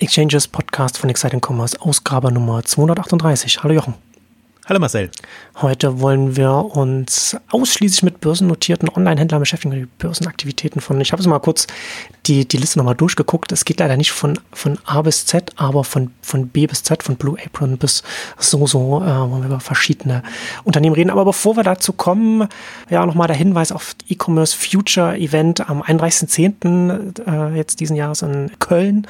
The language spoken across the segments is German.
Exchanges Podcast von Exciting Commerce, Ausgabe Nummer 238. Hallo Jochen. Hallo Marcel. Heute wollen wir uns ausschließlich mit börsennotierten Online-Händlern beschäftigen, die Börsenaktivitäten von, ich habe es mal kurz die, die Liste nochmal durchgeguckt. Es geht leider nicht von, von A bis Z, aber von, von B bis Z, von Blue Apron bis so, so, äh, wollen wir über verschiedene Unternehmen reden. Aber bevor wir dazu kommen, ja, nochmal der Hinweis auf E-Commerce Future Event am 31.10. Äh, jetzt diesen Jahres in Köln.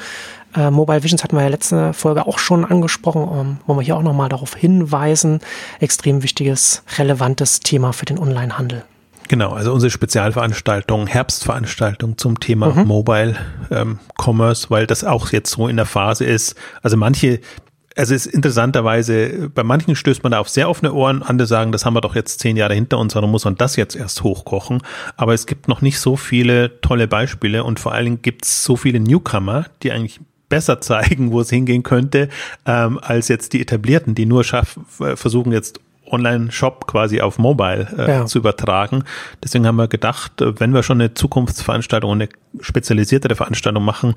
Äh, Mobile Visions hatten wir ja letzte Folge auch schon angesprochen, ähm, wollen wir hier auch nochmal darauf hinweisen. Extrem wichtiges, relevantes Thema für den Onlinehandel. Genau, also unsere Spezialveranstaltung, Herbstveranstaltung zum Thema mhm. Mobile ähm, Commerce, weil das auch jetzt so in der Phase ist. Also manche also es ist interessanterweise, bei manchen stößt man da auf sehr offene Ohren, andere sagen, das haben wir doch jetzt zehn Jahre hinter uns, warum muss man das jetzt erst hochkochen? Aber es gibt noch nicht so viele tolle Beispiele und vor allen Dingen gibt es so viele Newcomer, die eigentlich besser zeigen, wo es hingehen könnte, ähm, als jetzt die etablierten, die nur schaff, äh, versuchen jetzt Online-Shop quasi auf Mobile äh, ja. zu übertragen. Deswegen haben wir gedacht, äh, wenn wir schon eine Zukunftsveranstaltung, eine spezialisiertere Veranstaltung machen,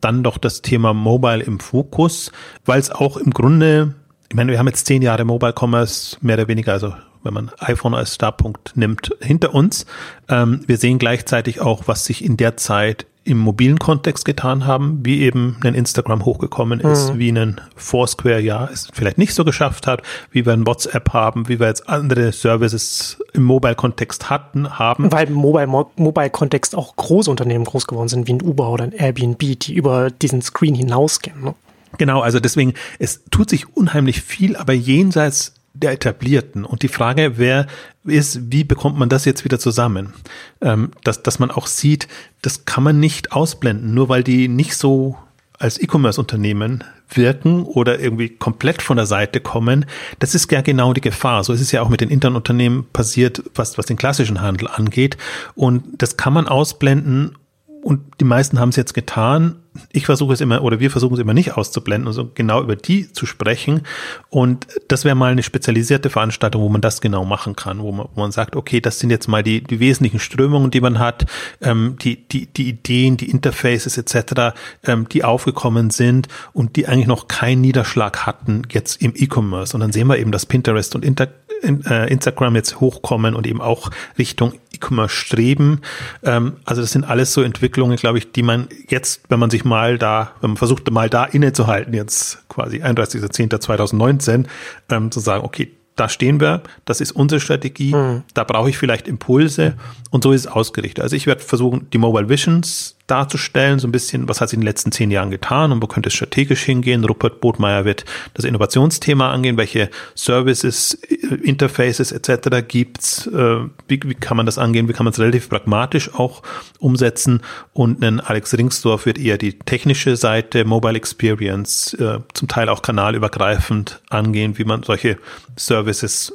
dann doch das Thema Mobile im Fokus, weil es auch im Grunde, ich meine, wir haben jetzt zehn Jahre Mobile Commerce, mehr oder weniger, also wenn man iPhone als Startpunkt nimmt, hinter uns. Ähm, wir sehen gleichzeitig auch, was sich in der Zeit im mobilen Kontext getan haben, wie eben ein Instagram hochgekommen ist, mhm. wie ein Foursquare ja es vielleicht nicht so geschafft hat, wie wir ein WhatsApp haben, wie wir jetzt andere Services im Mobile-Kontext hatten, haben. Weil im Mobile-Kontext auch große Unternehmen groß geworden sind, wie ein Uber oder ein Airbnb, die über diesen Screen hinausgehen. Ne? Genau, also deswegen, es tut sich unheimlich viel, aber jenseits der Etablierten. Und die Frage wäre, ist, wie bekommt man das jetzt wieder zusammen? Ähm, dass, dass man auch sieht, das kann man nicht ausblenden, nur weil die nicht so als E-Commerce-Unternehmen wirken oder irgendwie komplett von der Seite kommen, das ist ja genau die Gefahr. So ist es ja auch mit den Internetunternehmen passiert, was, was den klassischen Handel angeht. Und das kann man ausblenden und die meisten haben es jetzt getan. Ich versuche es immer, oder wir versuchen es immer nicht auszublenden, also genau über die zu sprechen. Und das wäre mal eine spezialisierte Veranstaltung, wo man das genau machen kann, wo man, wo man sagt, okay, das sind jetzt mal die, die wesentlichen Strömungen, die man hat, ähm, die, die, die Ideen, die Interfaces etc., ähm, die aufgekommen sind und die eigentlich noch keinen Niederschlag hatten jetzt im E-Commerce. Und dann sehen wir eben, dass Pinterest und Inter in, äh, Instagram jetzt hochkommen und eben auch Richtung E-Commerce streben. Ähm, also das sind alles so Entwicklungen, glaube ich, die man jetzt, wenn man sich mal da, wenn man versucht mal da innezuhalten, jetzt quasi 31.10.2019, ähm, zu sagen, okay, da stehen wir, das ist unsere Strategie, mhm. da brauche ich vielleicht Impulse und so ist es ausgerichtet. Also ich werde versuchen, die Mobile Visions darzustellen, so ein bisschen, was hat sich in den letzten zehn Jahren getan und wo könnte es strategisch hingehen. Rupert Botmeier wird das Innovationsthema angehen, welche Services, Interfaces etc. gibt's, äh, wie, wie kann man das angehen, wie kann man es relativ pragmatisch auch umsetzen und ein Alex Ringsdorf wird eher die technische Seite, Mobile Experience, äh, zum Teil auch kanalübergreifend angehen, wie man solche Services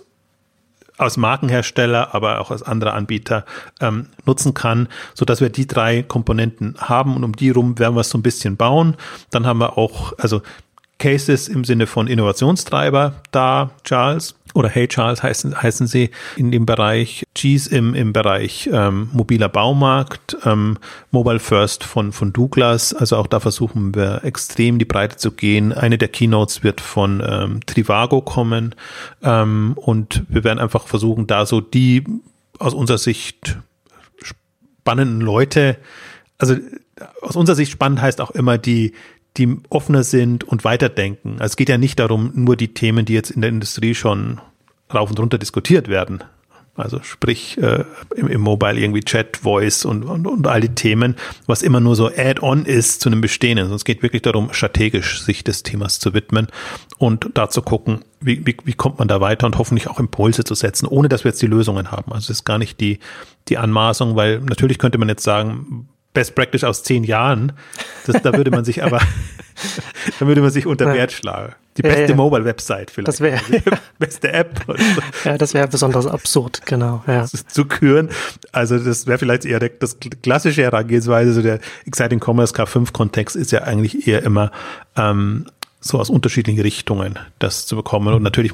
aus Markenhersteller, aber auch aus anderer Anbieter ähm, nutzen kann, so dass wir die drei Komponenten haben und um die rum werden wir es so ein bisschen bauen. Dann haben wir auch, also Cases im Sinne von Innovationstreiber da, Charles, oder Hey Charles heißen, heißen sie in dem Bereich, G's im, im Bereich ähm, mobiler Baumarkt, ähm, Mobile First von, von Douglas, also auch da versuchen wir extrem die Breite zu gehen. Eine der Keynotes wird von ähm, Trivago kommen. Ähm, und wir werden einfach versuchen, da so die aus unserer Sicht spannenden Leute, also aus unserer Sicht spannend heißt auch immer die, die offener sind und weiterdenken. Also es geht ja nicht darum, nur die Themen, die jetzt in der Industrie schon rauf und runter diskutiert werden. Also sprich äh, im, im Mobile irgendwie Chat, Voice und, und, und all die Themen, was immer nur so Add-on ist zu einem Bestehenden. Es geht wirklich darum, strategisch sich des Themas zu widmen und da zu gucken, wie, wie, wie kommt man da weiter und hoffentlich auch Impulse zu setzen, ohne dass wir jetzt die Lösungen haben. Also es ist gar nicht die, die Anmaßung, weil natürlich könnte man jetzt sagen, Best Practice aus zehn Jahren. Das, da würde man sich aber, da würde man sich unter Wert schlagen. Die beste ja, ja. Mobile-Website vielleicht. Das wäre beste App. So. Ja, das wäre besonders absurd, genau. Ja. Zu küren. Also das wäre vielleicht eher der, das klassische Herangehensweise. So der Exciting Commerce K5-Kontext ist ja eigentlich eher immer ähm, so aus unterschiedlichen Richtungen das zu bekommen. Und natürlich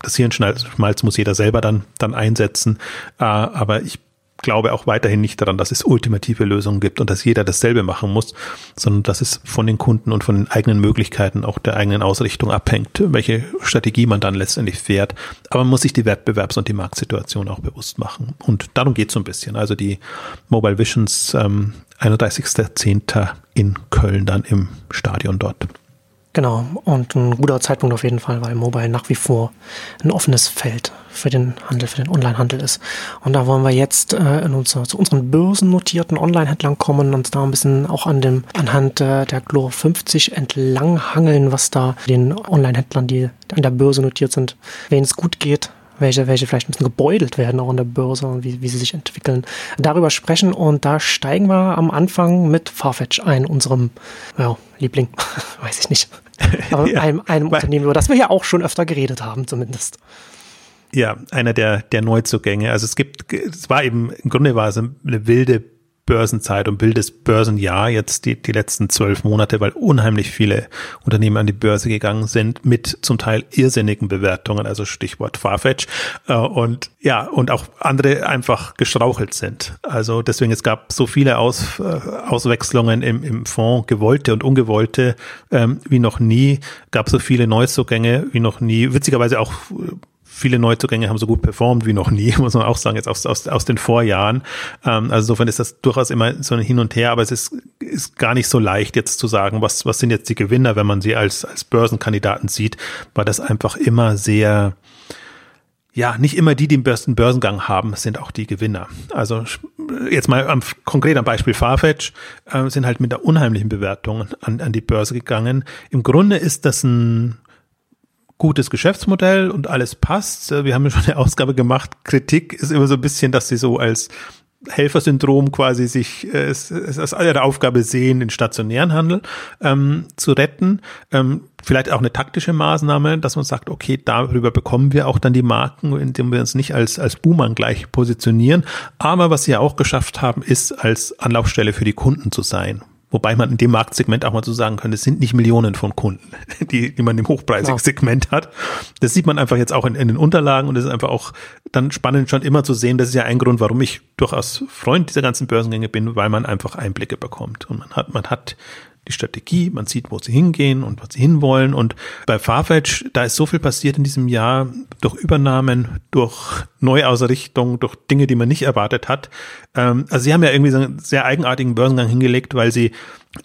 das Hirnschmalz muss jeder selber dann, dann einsetzen. Äh, aber ich glaube auch weiterhin nicht daran, dass es ultimative Lösungen gibt und dass jeder dasselbe machen muss, sondern dass es von den Kunden und von den eigenen Möglichkeiten, auch der eigenen Ausrichtung abhängt, welche Strategie man dann letztendlich fährt. Aber man muss sich die Wettbewerbs- und die Marktsituation auch bewusst machen. Und darum geht es so ein bisschen. Also die Mobile Visions ähm, 31.10. in Köln dann im Stadion dort. Genau, und ein guter Zeitpunkt auf jeden Fall, weil Mobile nach wie vor ein offenes Feld für den Handel, für den Online-Handel ist. Und da wollen wir jetzt äh, in unser, zu unseren börsennotierten Online-Händlern kommen und uns da ein bisschen auch an dem, anhand äh, der Glor 50 entlang hangeln, was da den Online-Händlern, die an der Börse notiert sind, wenn es gut geht, welche, welche vielleicht ein bisschen gebeutelt werden auch an der Börse und wie, wie sie sich entwickeln, darüber sprechen. Und da steigen wir am Anfang mit Farfetch ein, unserem ja, Liebling, weiß ich nicht. Aber ja, einem, einem Unternehmen, über das wir ja auch schon öfter geredet haben, zumindest. Ja, einer der, der Neuzugänge. Also es gibt, es war eben, im Grunde war es eine wilde Börsenzeit und wildes Börsenjahr jetzt die, die letzten zwölf Monate, weil unheimlich viele Unternehmen an die Börse gegangen sind mit zum Teil irrsinnigen Bewertungen, also Stichwort Farfetch äh, und ja, und auch andere einfach gestrauchelt sind. Also deswegen, es gab so viele Aus, äh, Auswechslungen im, im Fonds, gewollte und ungewollte, ähm, wie noch nie, gab so viele Neuzugänge wie noch nie, witzigerweise auch viele Neuzugänge haben so gut performt wie noch nie, muss man auch sagen, jetzt aus, aus, aus den Vorjahren. Ähm, also insofern ist das durchaus immer so ein Hin und Her, aber es ist, ist gar nicht so leicht jetzt zu sagen, was, was sind jetzt die Gewinner, wenn man sie als, als Börsenkandidaten sieht, weil das einfach immer sehr, ja, nicht immer die, die den besten Börsengang haben, sind auch die Gewinner. Also jetzt mal am, konkret am Beispiel Farfetch, äh, sind halt mit der unheimlichen Bewertung an, an die Börse gegangen. Im Grunde ist das ein gutes Geschäftsmodell und alles passt. Äh, wir haben ja schon eine Ausgabe gemacht. Kritik ist immer so ein bisschen, dass sie so als Helfersyndrom quasi sich äh, es, es als eine Aufgabe sehen, den stationären Handel ähm, zu retten. Ähm, vielleicht auch eine taktische Maßnahme, dass man sagt, okay, darüber bekommen wir auch dann die Marken, indem wir uns nicht als, als Boomer gleich positionieren. Aber was sie ja auch geschafft haben, ist als Anlaufstelle für die Kunden zu sein. Wobei man in dem Marktsegment auch mal so sagen könnte, es sind nicht Millionen von Kunden, die, die man im hochpreisigen ja. Segment hat. Das sieht man einfach jetzt auch in, in den Unterlagen und es ist einfach auch dann spannend schon immer zu sehen. Das ist ja ein Grund, warum ich durchaus Freund dieser ganzen Börsengänge bin, weil man einfach Einblicke bekommt und man hat, man hat die Strategie, man sieht, wo sie hingehen und was sie hinwollen. Und bei Farfetch, da ist so viel passiert in diesem Jahr durch Übernahmen, durch Neuausrichtung, durch Dinge, die man nicht erwartet hat. Ähm, also sie haben ja irgendwie so einen sehr eigenartigen Börsengang hingelegt, weil sie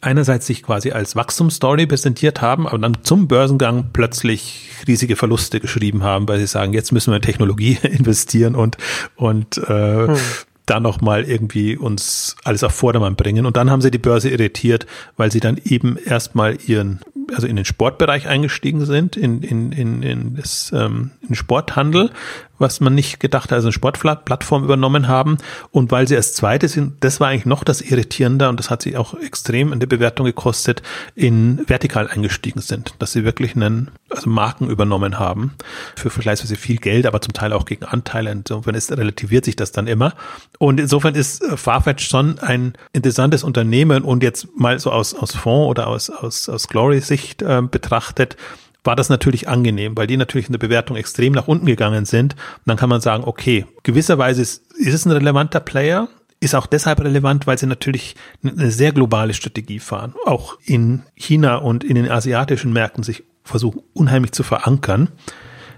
einerseits sich quasi als Wachstumsstory präsentiert haben, aber dann zum Börsengang plötzlich riesige Verluste geschrieben haben, weil sie sagen, jetzt müssen wir in Technologie investieren und, und äh, hm da nochmal irgendwie uns alles auf Vordermann bringen. Und dann haben sie die Börse irritiert, weil sie dann eben erstmal ihren, also in den Sportbereich eingestiegen sind, in, in, in, in, das, ähm, in Sporthandel, was man nicht gedacht hat, also eine Sportplattform übernommen haben. Und weil sie als zweites sind, das war eigentlich noch das Irritierende und das hat sie auch extrem in der Bewertung gekostet, in vertikal eingestiegen sind, dass sie wirklich einen, also Marken übernommen haben für vergleichsweise viel Geld, aber zum Teil auch gegen Anteile. Insofern ist, relativiert sich das dann immer. Und insofern ist äh, Farfetch schon ein interessantes Unternehmen und jetzt mal so aus, aus Fonds oder aus, aus, aus Glory-Sicht äh, betrachtet, war das natürlich angenehm, weil die natürlich in der Bewertung extrem nach unten gegangen sind. Und dann kann man sagen, okay, gewisserweise ist, ist es ein relevanter Player, ist auch deshalb relevant, weil sie natürlich eine sehr globale Strategie fahren, auch in China und in den asiatischen Märkten sich versuchen unheimlich zu verankern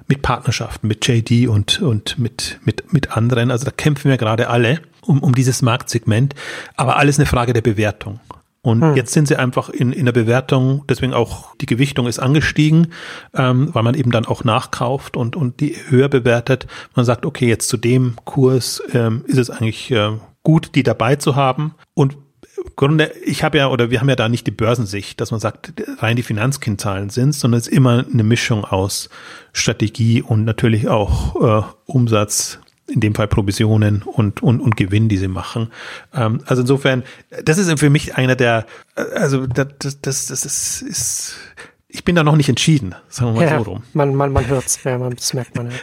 mit Partnerschaften, mit JD und, und mit, mit, mit anderen. Also da kämpfen wir gerade alle um, um dieses Marktsegment, aber alles eine Frage der Bewertung. Und hm. jetzt sind sie einfach in, in der Bewertung, deswegen auch die Gewichtung ist angestiegen, ähm, weil man eben dann auch nachkauft und, und die höher bewertet. Man sagt, okay, jetzt zu dem Kurs ähm, ist es eigentlich äh, gut, die dabei zu haben. Und im Grunde, ich habe ja, oder wir haben ja da nicht die Börsensicht, dass man sagt, rein die Finanzkennzahlen sind, sondern es ist immer eine Mischung aus Strategie und natürlich auch äh, Umsatz, in dem Fall Provisionen und, und, und Gewinn, die sie machen. Ähm, also insofern, das ist für mich einer der, also das, das, das, das ist, ich bin da noch nicht entschieden, sagen wir mal ja, so rum. Man, man, man hört's, ja, man, das merkt man ja.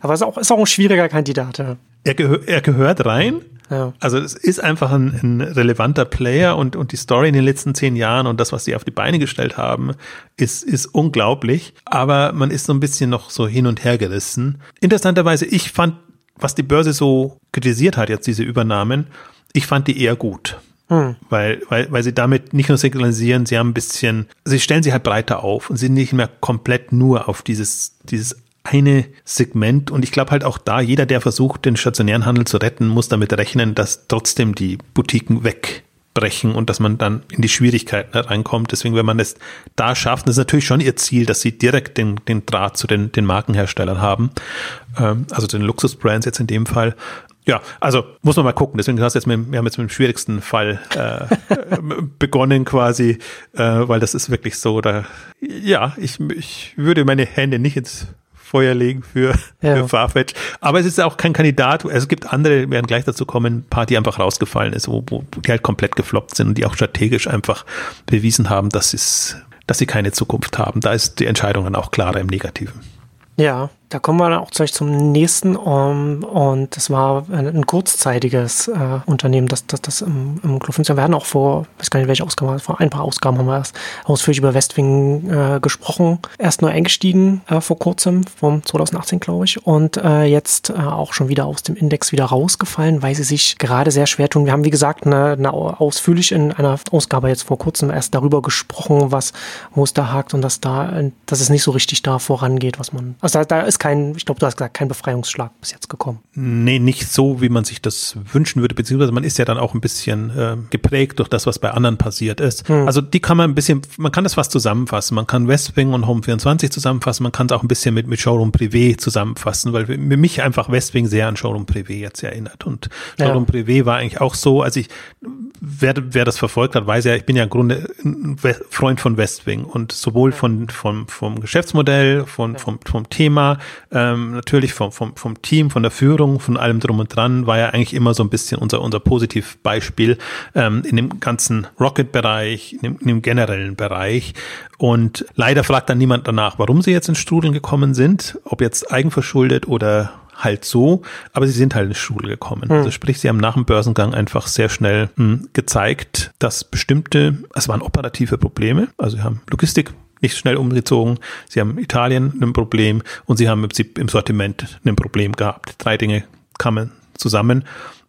Aber es ist auch, ist auch ein schwieriger Kandidat, ja. Er, gehör, er gehört rein. Ja. Also es ist einfach ein, ein, relevanter Player und, und die Story in den letzten zehn Jahren und das, was sie auf die Beine gestellt haben, ist, ist unglaublich. Aber man ist so ein bisschen noch so hin und her gerissen. Interessanterweise, ich fand was die Börse so kritisiert hat, jetzt diese Übernahmen, ich fand die eher gut. Hm. Weil, weil, weil sie damit nicht nur signalisieren, sie haben ein bisschen, sie stellen sie halt breiter auf und sind nicht mehr komplett nur auf dieses, dieses eine Segment. Und ich glaube halt auch da, jeder, der versucht, den stationären Handel zu retten, muss damit rechnen, dass trotzdem die Boutiquen wegbrechen und dass man dann in die Schwierigkeiten reinkommt. Deswegen, wenn man es da schafft, das ist natürlich schon ihr Ziel, dass sie direkt den, den Draht zu den, den Markenherstellern haben. Ähm, also den Luxusbrands jetzt in dem Fall. Ja, also muss man mal gucken. Deswegen hast du jetzt mit, wir haben jetzt mit dem schwierigsten Fall äh, begonnen quasi, äh, weil das ist wirklich so. Da, ja, ich, ich würde meine Hände nicht ins Feuer legen für, ja. für Farfetch. Aber es ist auch kein Kandidat. Es gibt andere, werden gleich dazu kommen, ein paar, die einfach rausgefallen ist, wo, wo die halt komplett gefloppt sind und die auch strategisch einfach bewiesen haben, dass, es, dass sie keine Zukunft haben. Da ist die Entscheidung dann auch klarer im Negativen. Ja, da kommen wir dann auch gleich zum nächsten. Um, und das war ein, kurzzeitiges äh, Unternehmen, das, das, das im, im Club 15. Wir hatten auch vor, weiß gar nicht, welche Ausgabe, vor ein paar Ausgaben haben wir erst ausführlich über Westwing äh, gesprochen. Erst nur eingestiegen äh, vor kurzem, vom 2018, glaube ich. Und äh, jetzt äh, auch schon wieder aus dem Index wieder rausgefallen, weil sie sich gerade sehr schwer tun. Wir haben, wie gesagt, eine, eine ausführlich in einer Ausgabe jetzt vor kurzem erst darüber gesprochen, was, wo es da hakt und dass da, dass es nicht so richtig da vorangeht, was man, also da, da ist kein, ich glaube, du hast gesagt, kein Befreiungsschlag bis jetzt gekommen. Nee, nicht so, wie man sich das wünschen würde, beziehungsweise man ist ja dann auch ein bisschen äh, geprägt durch das, was bei anderen passiert ist. Hm. Also die kann man ein bisschen, man kann das fast zusammenfassen. Man kann Westwing und Home24 zusammenfassen, man kann es auch ein bisschen mit, mit Showroom Privé zusammenfassen, weil mich einfach Westwing sehr an Showroom Privé jetzt erinnert. Und Showroom ja. Privé war eigentlich auch so, als ich, wer, wer das verfolgt hat, weiß ja, ich bin ja im Grunde ein Freund von Westwing und sowohl von, vom, vom Geschäftsmodell, von, vom, vom Thema, ähm, natürlich vom, vom, vom Team, von der Führung, von allem drum und dran, war ja eigentlich immer so ein bisschen unser, unser Positivbeispiel ähm, in dem ganzen Rocket-Bereich, in, in, dem generellen Bereich. Und leider fragt dann niemand danach, warum sie jetzt ins Strudeln gekommen sind, ob jetzt eigenverschuldet oder halt so, aber sie sind halt ins Strudel gekommen. Mhm. Also sprich, sie haben nach dem Börsengang einfach sehr schnell mh, hm, gezeigt, dass bestimmte, es waren operative Probleme, also sie haben Logistik nicht schnell umgezogen. Sie haben Italien ein Problem und sie haben im Sortiment ein Problem gehabt. Drei Dinge kamen zusammen.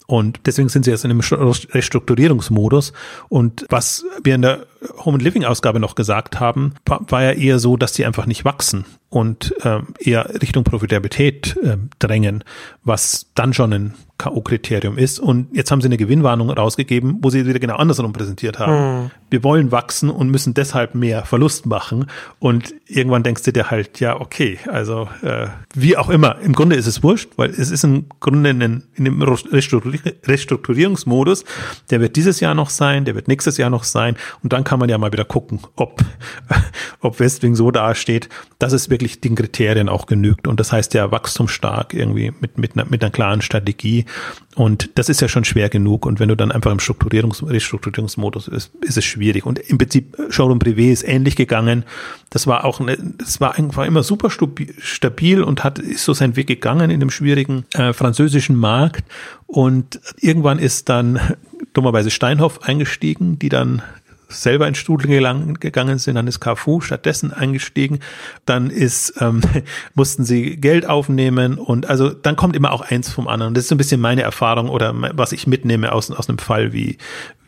Und deswegen sind sie jetzt in einem Restrukturierungsmodus. Und was wir in der Home and Living Ausgabe noch gesagt haben, war ja eher so, dass sie einfach nicht wachsen und äh, eher Richtung Profitabilität äh, drängen, was dann schon ein K.O.-Kriterium ist. Und jetzt haben sie eine Gewinnwarnung rausgegeben, wo sie wieder genau andersrum präsentiert haben. Hm. Wir wollen wachsen und müssen deshalb mehr Verlust machen. Und irgendwann denkst du dir halt, ja, okay, also äh, wie auch immer. Im Grunde ist es wurscht, weil es ist im Grunde in, in einem Restrukturierungsmodus. Der wird dieses Jahr noch sein, der wird nächstes Jahr noch sein. Und dann kann man ja mal wieder gucken, ob, ob Westwing so dasteht, dass es wirklich den Kriterien auch genügt. Und das heißt ja wachstumsstark irgendwie mit, mit, einer, mit einer klaren Strategie und das ist ja schon schwer genug. Und wenn du dann einfach im Strukturierungs Restrukturierungsmodus ist, ist es schwierig. Und im Prinzip Showroom Privé ist ähnlich gegangen. Das war auch, eine, das war einfach immer super stabil und hat, ist so seinen Weg gegangen in dem schwierigen äh, französischen Markt. Und irgendwann ist dann dummerweise Steinhoff eingestiegen, die dann selber in Studien gegangen sind, dann ist Carrefour stattdessen eingestiegen, dann ist, ähm, mussten sie Geld aufnehmen und also dann kommt immer auch eins vom anderen. Das ist so ein bisschen meine Erfahrung oder was ich mitnehme aus, aus einem Fall wie,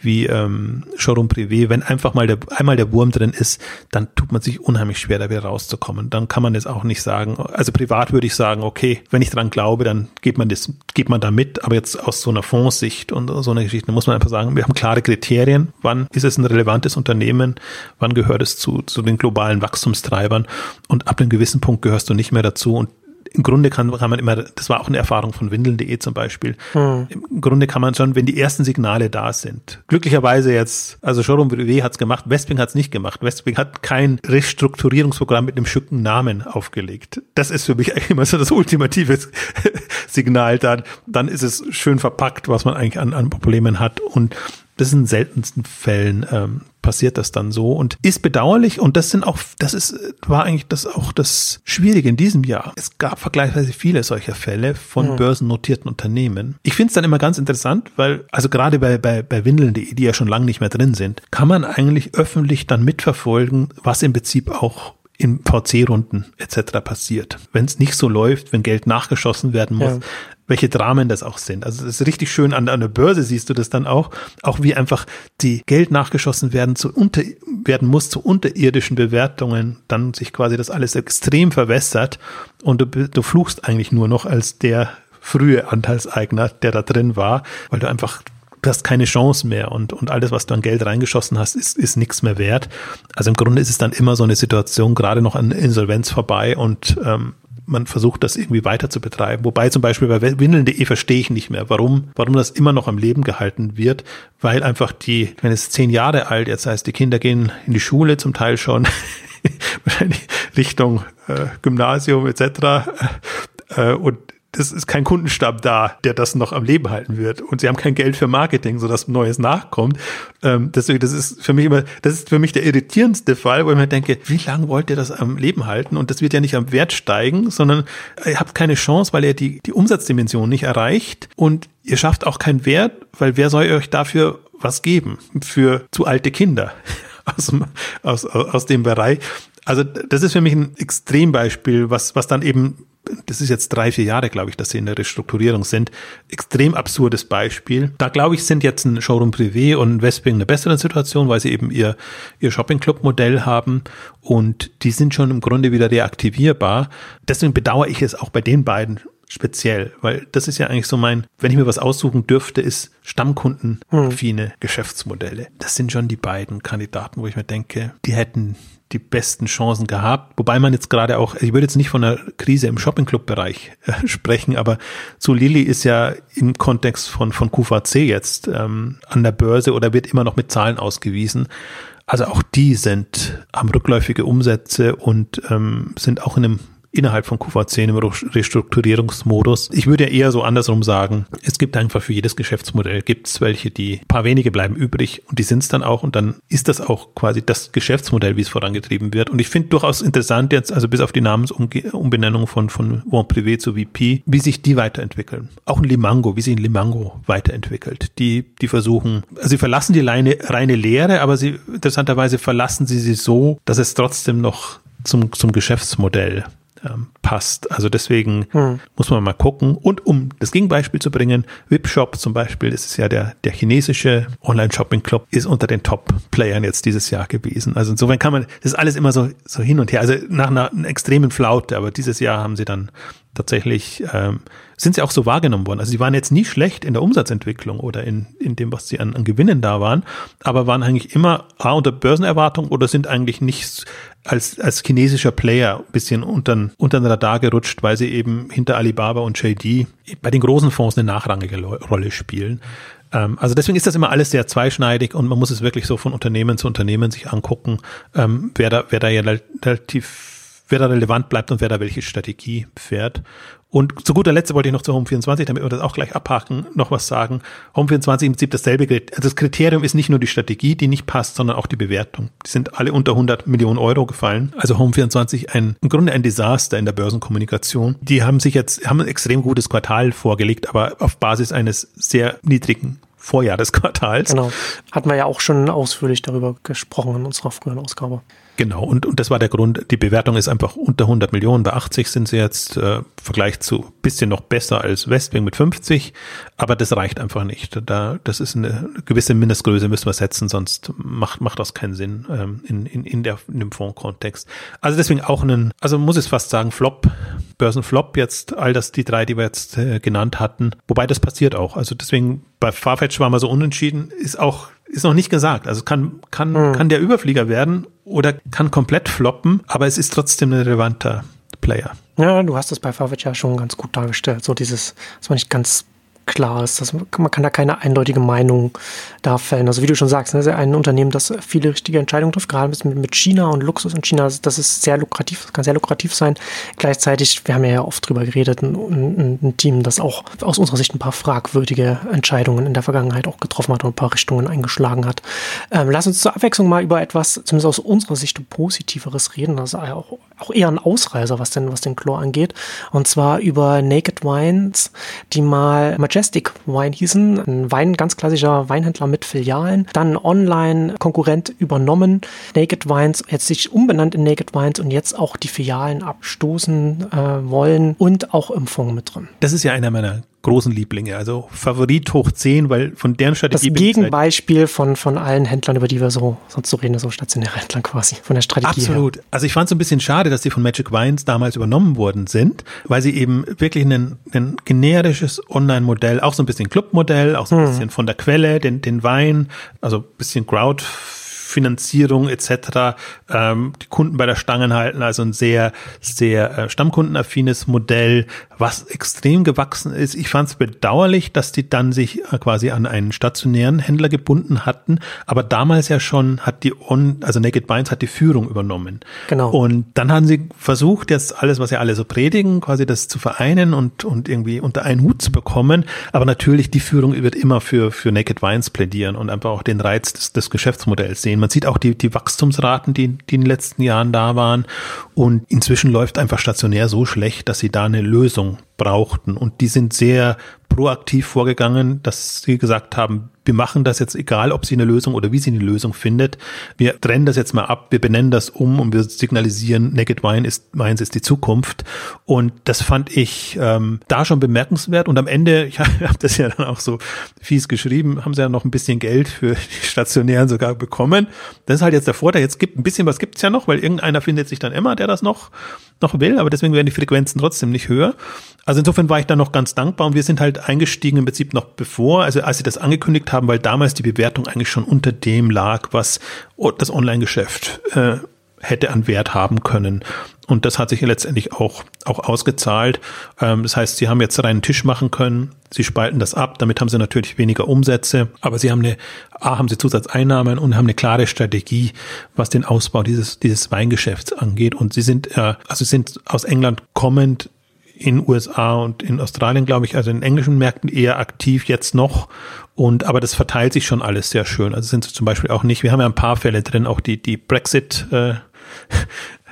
wie ähm, Showroom Privé, wenn einfach mal der, einmal der Wurm drin ist, dann tut man sich unheimlich schwer, da wieder rauszukommen. Dann kann man das auch nicht sagen. Also privat würde ich sagen, okay, wenn ich dran glaube, dann geht man das, geht man da mit. Aber jetzt aus so einer Fondssicht und so einer Geschichte muss man einfach sagen, wir haben klare Kriterien. Wann ist es ein relevantes Unternehmen? Wann gehört es zu, zu den globalen Wachstumstreibern? Und ab einem gewissen Punkt gehörst du nicht mehr dazu. Und im Grunde kann, kann man immer, das war auch eine Erfahrung von Windeln.de zum Beispiel. Hm. Im Grunde kann man schon, wenn die ersten Signale da sind, glücklicherweise jetzt, also Showroom BW hat es gemacht, Westwing hat es nicht gemacht. Westwing hat kein Restrukturierungsprogramm mit einem schücken Namen aufgelegt. Das ist für mich eigentlich immer so das ultimative Signal. Dann, dann ist es schön verpackt, was man eigentlich an, an Problemen hat. Und das ist in seltensten Fällen ähm, passiert das dann so und ist bedauerlich und das sind auch, das ist, war eigentlich das auch das Schwierige in diesem Jahr. Es gab vergleichsweise viele solcher Fälle von mhm. börsennotierten Unternehmen. Ich finde es dann immer ganz interessant, weil, also gerade bei, bei, bei Windeln.de, die ja schon lange nicht mehr drin sind, kann man eigentlich öffentlich dann mitverfolgen, was im Prinzip auch in VC-Runden etc. passiert. Wenn es nicht so läuft, wenn Geld nachgeschossen werden muss, ja. welche Dramen das auch sind. Also das ist richtig schön an, an der Börse siehst du das dann auch, auch wie einfach die Geld nachgeschossen werden zu unter werden muss zu unterirdischen Bewertungen, dann sich quasi das alles extrem verwässert und du, du fluchst eigentlich nur noch als der frühe Anteilseigner, der da drin war, weil du einfach du hast keine Chance mehr und, und alles, was du an Geld reingeschossen hast, ist, ist nichts mehr wert. Also im Grunde ist es dann immer so eine Situation, gerade noch an Insolvenz vorbei und ähm, man versucht das irgendwie weiter zu betreiben. Wobei zum Beispiel bei Windeln.de verstehe ich nicht mehr, warum, warum das immer noch am Leben gehalten wird, weil einfach die, wenn es zehn Jahre alt jetzt heißt, die Kinder gehen in die Schule zum Teil schon, wahrscheinlich Richtung äh, Gymnasium etc. Äh, und das ist kein Kundenstamm da, der das noch am Leben halten wird. Und sie haben kein Geld für Marketing, sodass Neues nachkommt. Ähm, deswegen, das ist für mich immer, das ist für mich der irritierendste Fall, wo ich mir denke, wie lange wollt ihr das am Leben halten? Und das wird ja nicht am Wert steigen, sondern ihr habt keine Chance, weil ihr die, die Umsatzdimension nicht erreicht. Und ihr schafft auch keinen Wert, weil wer soll euch dafür was geben? Für zu alte Kinder aus, aus, aus dem Bereich. Also das ist für mich ein Extrembeispiel, was, was dann eben das ist jetzt drei, vier Jahre, glaube ich, dass sie in der Restrukturierung sind. Extrem absurdes Beispiel. Da, glaube ich, sind jetzt ein Showroom Privé und Westwing eine bessere Situation, weil sie eben ihr, ihr Shopping-Club-Modell haben und die sind schon im Grunde wieder reaktivierbar. Deswegen bedauere ich es auch bei den beiden speziell, weil das ist ja eigentlich so mein, wenn ich mir was aussuchen dürfte, ist Stammkundenaffine hm. Geschäftsmodelle. Das sind schon die beiden Kandidaten, wo ich mir denke, die hätten die besten Chancen gehabt. Wobei man jetzt gerade auch, ich würde jetzt nicht von einer Krise im Shopping-Club-Bereich äh, sprechen, aber zu Lilly ist ja im Kontext von, von QVC jetzt ähm, an der Börse oder wird immer noch mit Zahlen ausgewiesen. Also auch die sind, haben rückläufige Umsätze und ähm, sind auch in einem innerhalb von QV10 im Restrukturierungsmodus. Ich würde ja eher so andersrum sagen, es gibt einfach für jedes Geschäftsmodell gibt es welche, die paar wenige bleiben übrig und die sind es dann auch und dann ist das auch quasi das Geschäftsmodell, wie es vorangetrieben wird. Und ich finde durchaus interessant jetzt, also bis auf die Namensumbenennung von, von One Privé zu VP, wie sich die weiterentwickeln. Auch ein Limango, wie sich ein Limango weiterentwickelt. Die, die versuchen, also sie verlassen die reine, reine Lehre, aber sie, interessanterweise verlassen sie sie so, dass es trotzdem noch zum, zum Geschäftsmodell ähm, passt. Also deswegen hm. muss man mal gucken. Und um das Gegenbeispiel zu bringen, Webshop zum Beispiel, das ist ja der, der chinesische Online-Shopping-Club, ist unter den Top-Playern jetzt dieses Jahr gewesen. Also insofern kann man, das ist alles immer so, so hin und her. Also nach einer, einer extremen Flaute, aber dieses Jahr haben sie dann tatsächlich ähm, sind sie auch so wahrgenommen worden. Also sie waren jetzt nie schlecht in der Umsatzentwicklung oder in, in dem, was sie an, an Gewinnen da waren, aber waren eigentlich immer A unter Börsenerwartung oder sind eigentlich nicht als, als chinesischer Player ein bisschen unter, unter den Radar gerutscht, weil sie eben hinter Alibaba und JD bei den großen Fonds eine nachrangige Rolle spielen. Ähm, also deswegen ist das immer alles sehr zweischneidig und man muss es wirklich so von Unternehmen zu Unternehmen sich angucken, ähm, wer da, wer da ja relativ wer da relevant bleibt und wer da welche Strategie fährt. Und zu guter Letzt wollte ich noch zu Home24, damit wir das auch gleich abhaken, noch was sagen. Home24 im Prinzip dasselbe. Also das Kriterium ist nicht nur die Strategie, die nicht passt, sondern auch die Bewertung. Die sind alle unter 100 Millionen Euro gefallen. Also Home24 ein, im Grunde ein Desaster in der Börsenkommunikation. Die haben sich jetzt, haben ein extrem gutes Quartal vorgelegt, aber auf Basis eines sehr niedrigen Vorjahr des Quartals. Genau. Hatten wir ja auch schon ausführlich darüber gesprochen in unserer früheren Ausgabe. Genau, und, und das war der Grund. Die Bewertung ist einfach unter 100 Millionen. Bei 80 sind sie jetzt äh, Vergleich zu bisschen noch besser als Westwing mit 50, aber das reicht einfach nicht. Da, das ist eine gewisse Mindestgröße, müssen wir setzen, sonst macht, macht das keinen Sinn ähm, in, in, in, der, in dem Fondskontext. Also deswegen auch einen, also muss ich fast sagen, Flop, Börsenflop jetzt, all das, die drei, die wir jetzt äh, genannt hatten. Wobei das passiert auch. Also deswegen bei Farfetch war man so unentschieden, ist auch ist noch nicht gesagt. Also kann, kann, hm. kann der Überflieger werden oder kann komplett floppen, aber es ist trotzdem ein relevanter Player. Ja, du hast es bei Farfetch ja schon ganz gut dargestellt. So dieses, dass man nicht ganz klar ist. Dass man kann da keine eindeutige Meinung da fällen. Also wie du schon sagst, ne, ein Unternehmen, das viele richtige Entscheidungen trifft, gerade mit China und Luxus in China, das ist sehr lukrativ, das kann sehr lukrativ sein. Gleichzeitig, wir haben ja oft drüber geredet, ein, ein, ein Team, das auch aus unserer Sicht ein paar fragwürdige Entscheidungen in der Vergangenheit auch getroffen hat und ein paar Richtungen eingeschlagen hat. Ähm, lass uns zur Abwechslung mal über etwas, zumindest aus unserer Sicht, Positiveres reden. Das ist auch auch eher ein Ausreißer, was denn, was den Chlor angeht. Und zwar über Naked Wines, die mal Majestic Wine hießen. Ein Wein, ganz klassischer Weinhändler mit Filialen. Dann Online-Konkurrent übernommen. Naked Wines, jetzt sich umbenannt in Naked Wines und jetzt auch die Filialen abstoßen äh, wollen und auch Impfungen mit drin. Das ist ja einer meiner großen Lieblinge. Also Favorit hoch 10, weil von deren Strategie. Das Gegenbeispiel von, von allen Händlern, über die wir so sonst so reden, so stationäre Händler quasi, von der Strategie. Absolut. Her. Also ich fand es ein bisschen schade, dass die von Magic Wines damals übernommen worden sind, weil sie eben wirklich ein, ein generisches Online-Modell, auch so ein bisschen Club-Modell, auch so ein hm. bisschen von der Quelle, den, den Wein, also ein bisschen Crowd Finanzierung etc. Ähm, die Kunden bei der Stange halten, also ein sehr, sehr äh, stammkundenaffines Modell, was extrem gewachsen ist. Ich fand es bedauerlich, dass die dann sich äh, quasi an einen stationären Händler gebunden hatten, aber damals ja schon hat die On, also Naked Binds hat die Führung übernommen. Genau. Und dann haben sie versucht, jetzt alles, was sie alle so predigen, quasi das zu vereinen und, und irgendwie unter einen Hut zu bekommen. Aber natürlich, die Führung wird immer für, für Naked Wines plädieren und einfach auch den Reiz des, des Geschäftsmodells sehen. Man sieht auch die, die Wachstumsraten, die, die in den letzten Jahren da waren. Und inzwischen läuft einfach stationär so schlecht, dass sie da eine Lösung brauchten. Und die sind sehr proaktiv vorgegangen, dass sie gesagt haben, wir machen das jetzt egal, ob sie eine Lösung oder wie sie eine Lösung findet. Wir trennen das jetzt mal ab, wir benennen das um und wir signalisieren, Naked Wine ist, Wines ist die Zukunft. Und das fand ich ähm, da schon bemerkenswert. Und am Ende, ich habe das ja dann auch so fies geschrieben, haben sie ja noch ein bisschen Geld für die Stationären sogar bekommen. Das ist halt jetzt der Vorteil. Jetzt gibt ein bisschen was gibt's ja noch, weil irgendeiner findet sich dann immer, der das noch, noch will. Aber deswegen werden die Frequenzen trotzdem nicht höher. Also insofern war ich da noch ganz dankbar und wir sind halt eingestiegen im Prinzip noch bevor, also als sie das angekündigt haben, weil damals die Bewertung eigentlich schon unter dem lag, was das Online-Geschäft äh, hätte an Wert haben können. Und das hat sich letztendlich auch, auch ausgezahlt. Ähm, das heißt, sie haben jetzt reinen Tisch machen können. Sie spalten das ab. Damit haben sie natürlich weniger Umsätze. Aber sie haben eine, A, haben sie Zusatzeinnahmen und haben eine klare Strategie, was den Ausbau dieses, dieses Weingeschäfts angeht. Und sie sind, äh, also sind aus England kommend in USA und in Australien, glaube ich, also in englischen Märkten eher aktiv jetzt noch. Und aber das verteilt sich schon alles sehr schön. Also sind sie zum Beispiel auch nicht, wir haben ja ein paar Fälle drin, auch die, die Brexit äh,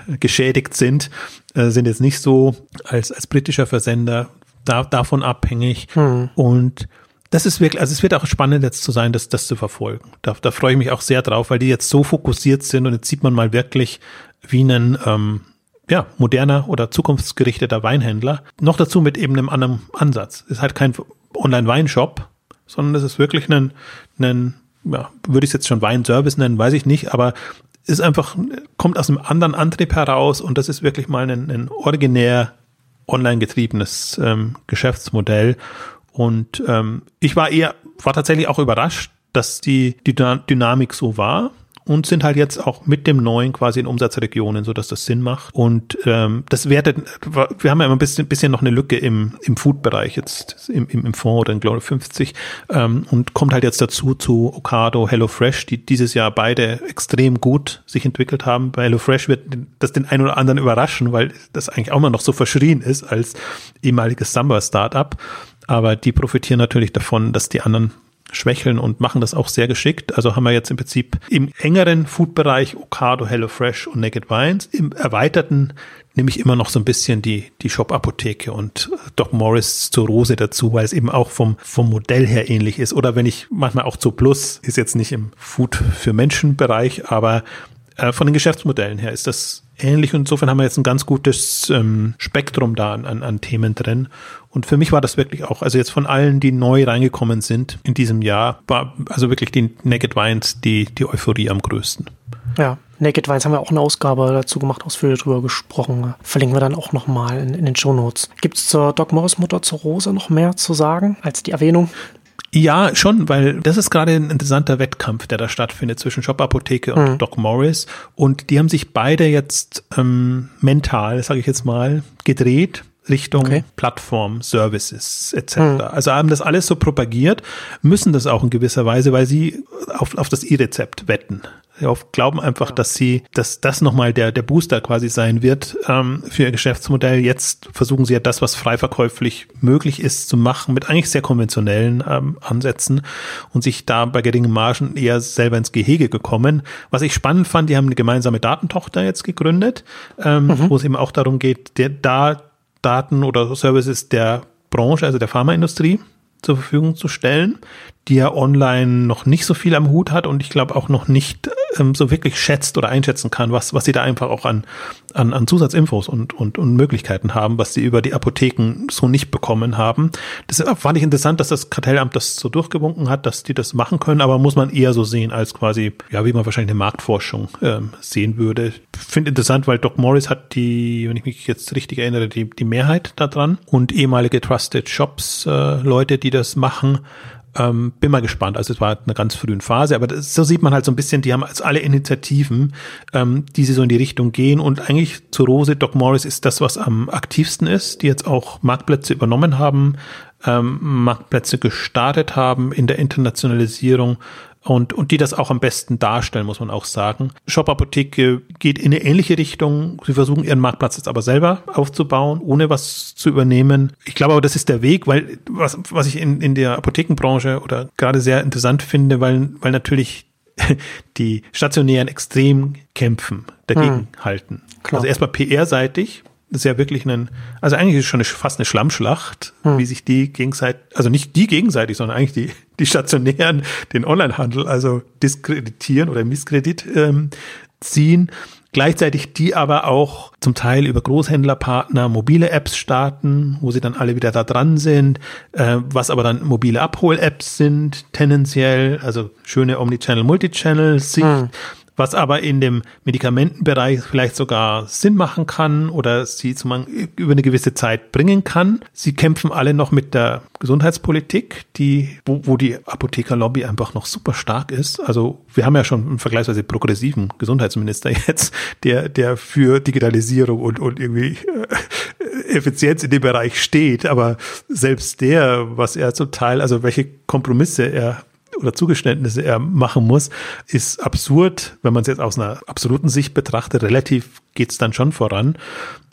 geschädigt sind, äh, sind jetzt nicht so als, als britischer Versender da, davon abhängig. Hm. Und das ist wirklich, also es wird auch spannend jetzt zu sein, das, das zu verfolgen. Da, da freue ich mich auch sehr drauf, weil die jetzt so fokussiert sind und jetzt sieht man mal wirklich, wie ein ähm, ja, moderner oder zukunftsgerichteter Weinhändler. Noch dazu mit eben einem anderen Ansatz. Es ist halt kein Online-Weinshop, sondern es ist wirklich ein, ein ja, würde ich es jetzt schon Weinservice nennen, weiß ich nicht, aber ist einfach, kommt aus einem anderen Antrieb heraus und das ist wirklich mal ein, ein originär online getriebenes ähm, Geschäftsmodell. Und ähm, ich war eher, war tatsächlich auch überrascht, dass die, die Dynamik so war und sind halt jetzt auch mit dem neuen quasi in Umsatzregionen, so dass das Sinn macht. Und ähm, das wertet, wir haben ja immer ein bisschen, bisschen noch eine Lücke im, im Food-Bereich jetzt im, im, im Fonds oder in Global 50 ähm, und kommt halt jetzt dazu zu Ocado, HelloFresh, die dieses Jahr beide extrem gut sich entwickelt haben. Bei HelloFresh wird das den einen oder anderen überraschen, weil das eigentlich auch mal noch so verschrien ist als ehemaliges Samba-Startup. Aber die profitieren natürlich davon, dass die anderen schwächeln und machen das auch sehr geschickt. Also haben wir jetzt im Prinzip im engeren Food-Bereich Ocado, HelloFresh und Naked Wines. Im erweiterten nehme ich immer noch so ein bisschen die, die Shop-Apotheke und Doc Morris zur Rose dazu, weil es eben auch vom, vom Modell her ähnlich ist. Oder wenn ich manchmal auch zu Plus, ist jetzt nicht im Food für Menschen Bereich, aber äh, von den Geschäftsmodellen her ist das ähnlich. Und insofern haben wir jetzt ein ganz gutes ähm, Spektrum da an, an Themen drin. Und für mich war das wirklich auch, also jetzt von allen, die neu reingekommen sind in diesem Jahr, war also wirklich die Naked Wines die, die Euphorie am größten. Ja, Naked Wines haben wir auch eine Ausgabe dazu gemacht, ausführlich drüber gesprochen. Verlinken wir dann auch nochmal in, in den Show Notes. Gibt es zur Doc Morris Mutter zur Rose noch mehr zu sagen als die Erwähnung? Ja, schon, weil das ist gerade ein interessanter Wettkampf, der da stattfindet zwischen Shop Apotheke und mhm. Doc Morris. Und die haben sich beide jetzt ähm, mental, sage ich jetzt mal, gedreht Richtung okay. Plattform, Services etc. Mhm. Also haben das alles so propagiert, müssen das auch in gewisser Weise, weil sie auf, auf das E-Rezept wetten auf, glauben einfach, dass sie, dass das nochmal der, der Booster quasi sein wird ähm, für ihr Geschäftsmodell. Jetzt versuchen sie ja das, was frei verkäuflich möglich ist, zu machen, mit eigentlich sehr konventionellen ähm, Ansätzen und sich da bei geringen Margen eher selber ins Gehege gekommen. Was ich spannend fand, die haben eine gemeinsame Datentochter jetzt gegründet, ähm, mhm. wo es eben auch darum geht, der da Daten oder Services der Branche, also der Pharmaindustrie, zur Verfügung zu stellen, die ja online noch nicht so viel am Hut hat und ich glaube auch noch nicht ähm, so wirklich schätzt oder einschätzen kann, was, was sie da einfach auch an, an, an Zusatzinfos und, und, und Möglichkeiten haben, was sie über die Apotheken so nicht bekommen haben. Das fand ich interessant, dass das Kartellamt das so durchgewunken hat, dass die das machen können, aber muss man eher so sehen als quasi, ja, wie man wahrscheinlich eine Marktforschung ähm, sehen würde. Finde interessant, weil Doc Morris hat die, wenn ich mich jetzt richtig erinnere, die, die Mehrheit dran und ehemalige Trusted Shops äh, Leute, die das machen, ähm, bin mal gespannt. Also es war eine ganz frühen Phase, aber das, so sieht man halt so ein bisschen, die haben als alle Initiativen, ähm, die sie so in die Richtung gehen. Und eigentlich zu Rose, Doc Morris ist das, was am aktivsten ist, die jetzt auch Marktplätze übernommen haben, ähm, Marktplätze gestartet haben in der Internationalisierung und, und die das auch am besten darstellen, muss man auch sagen. Shop Apotheke geht in eine ähnliche Richtung. Sie versuchen ihren Marktplatz jetzt aber selber aufzubauen, ohne was zu übernehmen. Ich glaube aber, das ist der Weg, weil was, was ich in, in der Apothekenbranche oder gerade sehr interessant finde, weil, weil natürlich die Stationären extrem kämpfen, dagegen hm. halten. Klar. Also erstmal PR-seitig, das ist ja wirklich ein, also eigentlich ist es schon eine, fast eine Schlammschlacht, hm. wie sich die gegenseitig, also nicht die gegenseitig, sondern eigentlich die, die Stationären den Onlinehandel also diskreditieren oder Misskredit ähm, ziehen. Gleichzeitig die aber auch zum Teil über Großhändlerpartner mobile Apps starten, wo sie dann alle wieder da dran sind, äh, was aber dann mobile Abhol-Apps sind, tendenziell, also schöne Omnichannel, Multichannel-Sicht. Hm was aber in dem Medikamentenbereich vielleicht sogar Sinn machen kann oder sie zum, über eine gewisse Zeit bringen kann. Sie kämpfen alle noch mit der Gesundheitspolitik, die, wo, wo die Apothekerlobby einfach noch super stark ist. Also wir haben ja schon einen vergleichsweise progressiven Gesundheitsminister jetzt, der, der für Digitalisierung und, und irgendwie äh, Effizienz in dem Bereich steht. Aber selbst der, was er zum Teil, also welche Kompromisse er oder Zugeständnisse er machen muss, ist absurd, wenn man es jetzt aus einer absoluten Sicht betrachtet. Relativ geht es dann schon voran.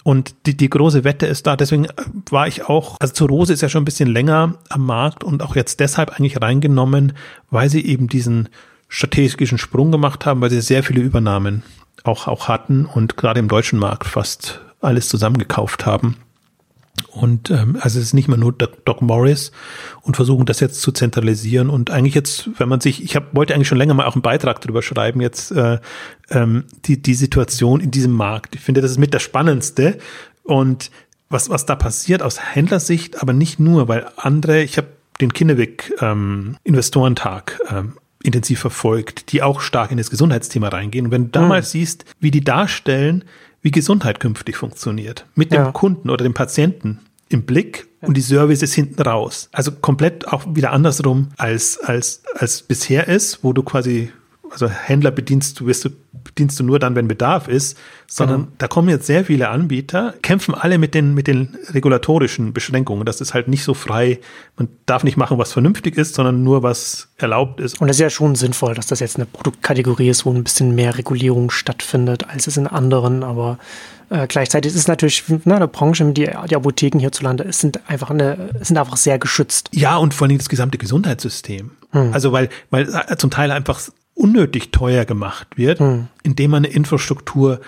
Und die, die große Wette ist da, deswegen war ich auch, also zur Rose ist ja schon ein bisschen länger am Markt und auch jetzt deshalb eigentlich reingenommen, weil sie eben diesen strategischen Sprung gemacht haben, weil sie sehr viele Übernahmen auch, auch hatten und gerade im deutschen Markt fast alles zusammengekauft haben. Und ähm, also es ist nicht mehr nur Doc Morris und versuchen das jetzt zu zentralisieren. Und eigentlich jetzt, wenn man sich, ich hab, wollte eigentlich schon länger mal auch einen Beitrag darüber schreiben, jetzt äh, ähm, die, die Situation in diesem Markt. Ich finde, das ist mit der spannendste. Und was, was da passiert aus Händlersicht, aber nicht nur, weil andere, ich habe den Kinnevik ähm, Investorentag ähm, intensiv verfolgt, die auch stark in das Gesundheitsthema reingehen. Und wenn du da mhm. mal siehst, wie die darstellen, wie Gesundheit künftig funktioniert, mit dem ja. Kunden oder dem Patienten im Blick und die Services hinten raus. Also komplett auch wieder andersrum als, als, als bisher ist, wo du quasi, also Händler bedienst du, wirst du bedienst du nur dann, wenn Bedarf ist, sondern mhm. da kommen jetzt sehr viele Anbieter, kämpfen alle mit den, mit den regulatorischen Beschränkungen. Das ist halt nicht so frei. Man darf nicht machen, was vernünftig ist, sondern nur, was erlaubt ist. Und es ist ja schon sinnvoll, dass das jetzt eine Produktkategorie ist, wo ein bisschen mehr Regulierung stattfindet, als es in anderen, aber äh, gleichzeitig ist es natürlich ne, eine Branche, die, die Apotheken hierzulande sind einfach eine, sind einfach sehr geschützt. Ja, und vor allem das gesamte Gesundheitssystem. Hm. Also weil, weil äh, zum Teil einfach unnötig teuer gemacht wird, hm. indem man eine Infrastruktur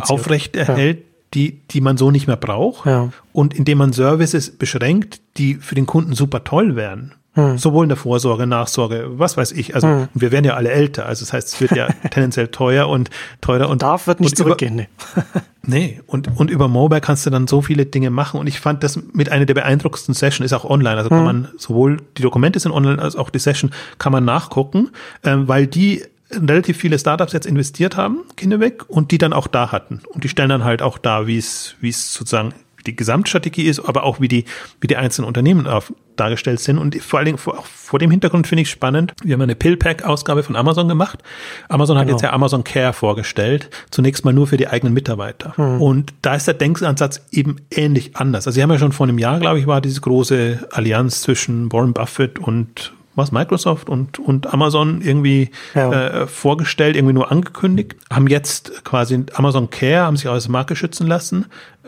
aufrecht erhält, ja. die, die man so nicht mehr braucht ja. und indem man Services beschränkt, die für den Kunden super toll wären. Hm. Sowohl in der Vorsorge, Nachsorge, was weiß ich. Also hm. wir werden ja alle älter. Also das heißt, es wird ja tendenziell teuer und teurer und darf wird nicht zurückgehen. nee. nee, und, und über Mobile kannst du dann so viele Dinge machen. Und ich fand das mit einer der beeindruckendsten Sessions ist auch online. Also kann hm. man sowohl die Dokumente sind online als auch die Session kann man nachgucken, ähm, weil die relativ viele Startups jetzt investiert haben, Kinderweg, und die dann auch da hatten. Und die stellen dann halt auch da, wie es, wie es sozusagen die Gesamtstrategie ist, aber auch wie die, wie die einzelnen Unternehmen auf, dargestellt sind. Und vor allen Dingen vor, vor dem Hintergrund finde ich spannend. Wir haben eine Pillpack-Ausgabe von Amazon gemacht. Amazon hat genau. jetzt ja Amazon Care vorgestellt. Zunächst mal nur für die eigenen Mitarbeiter. Hm. Und da ist der Denkansatz eben ähnlich anders. Also sie haben ja schon vor einem Jahr, glaube ich, war diese große Allianz zwischen Warren Buffett und was Microsoft und, und Amazon irgendwie ja. äh, vorgestellt, irgendwie nur angekündigt, haben jetzt quasi Amazon Care, haben sich aus der Marke schützen lassen,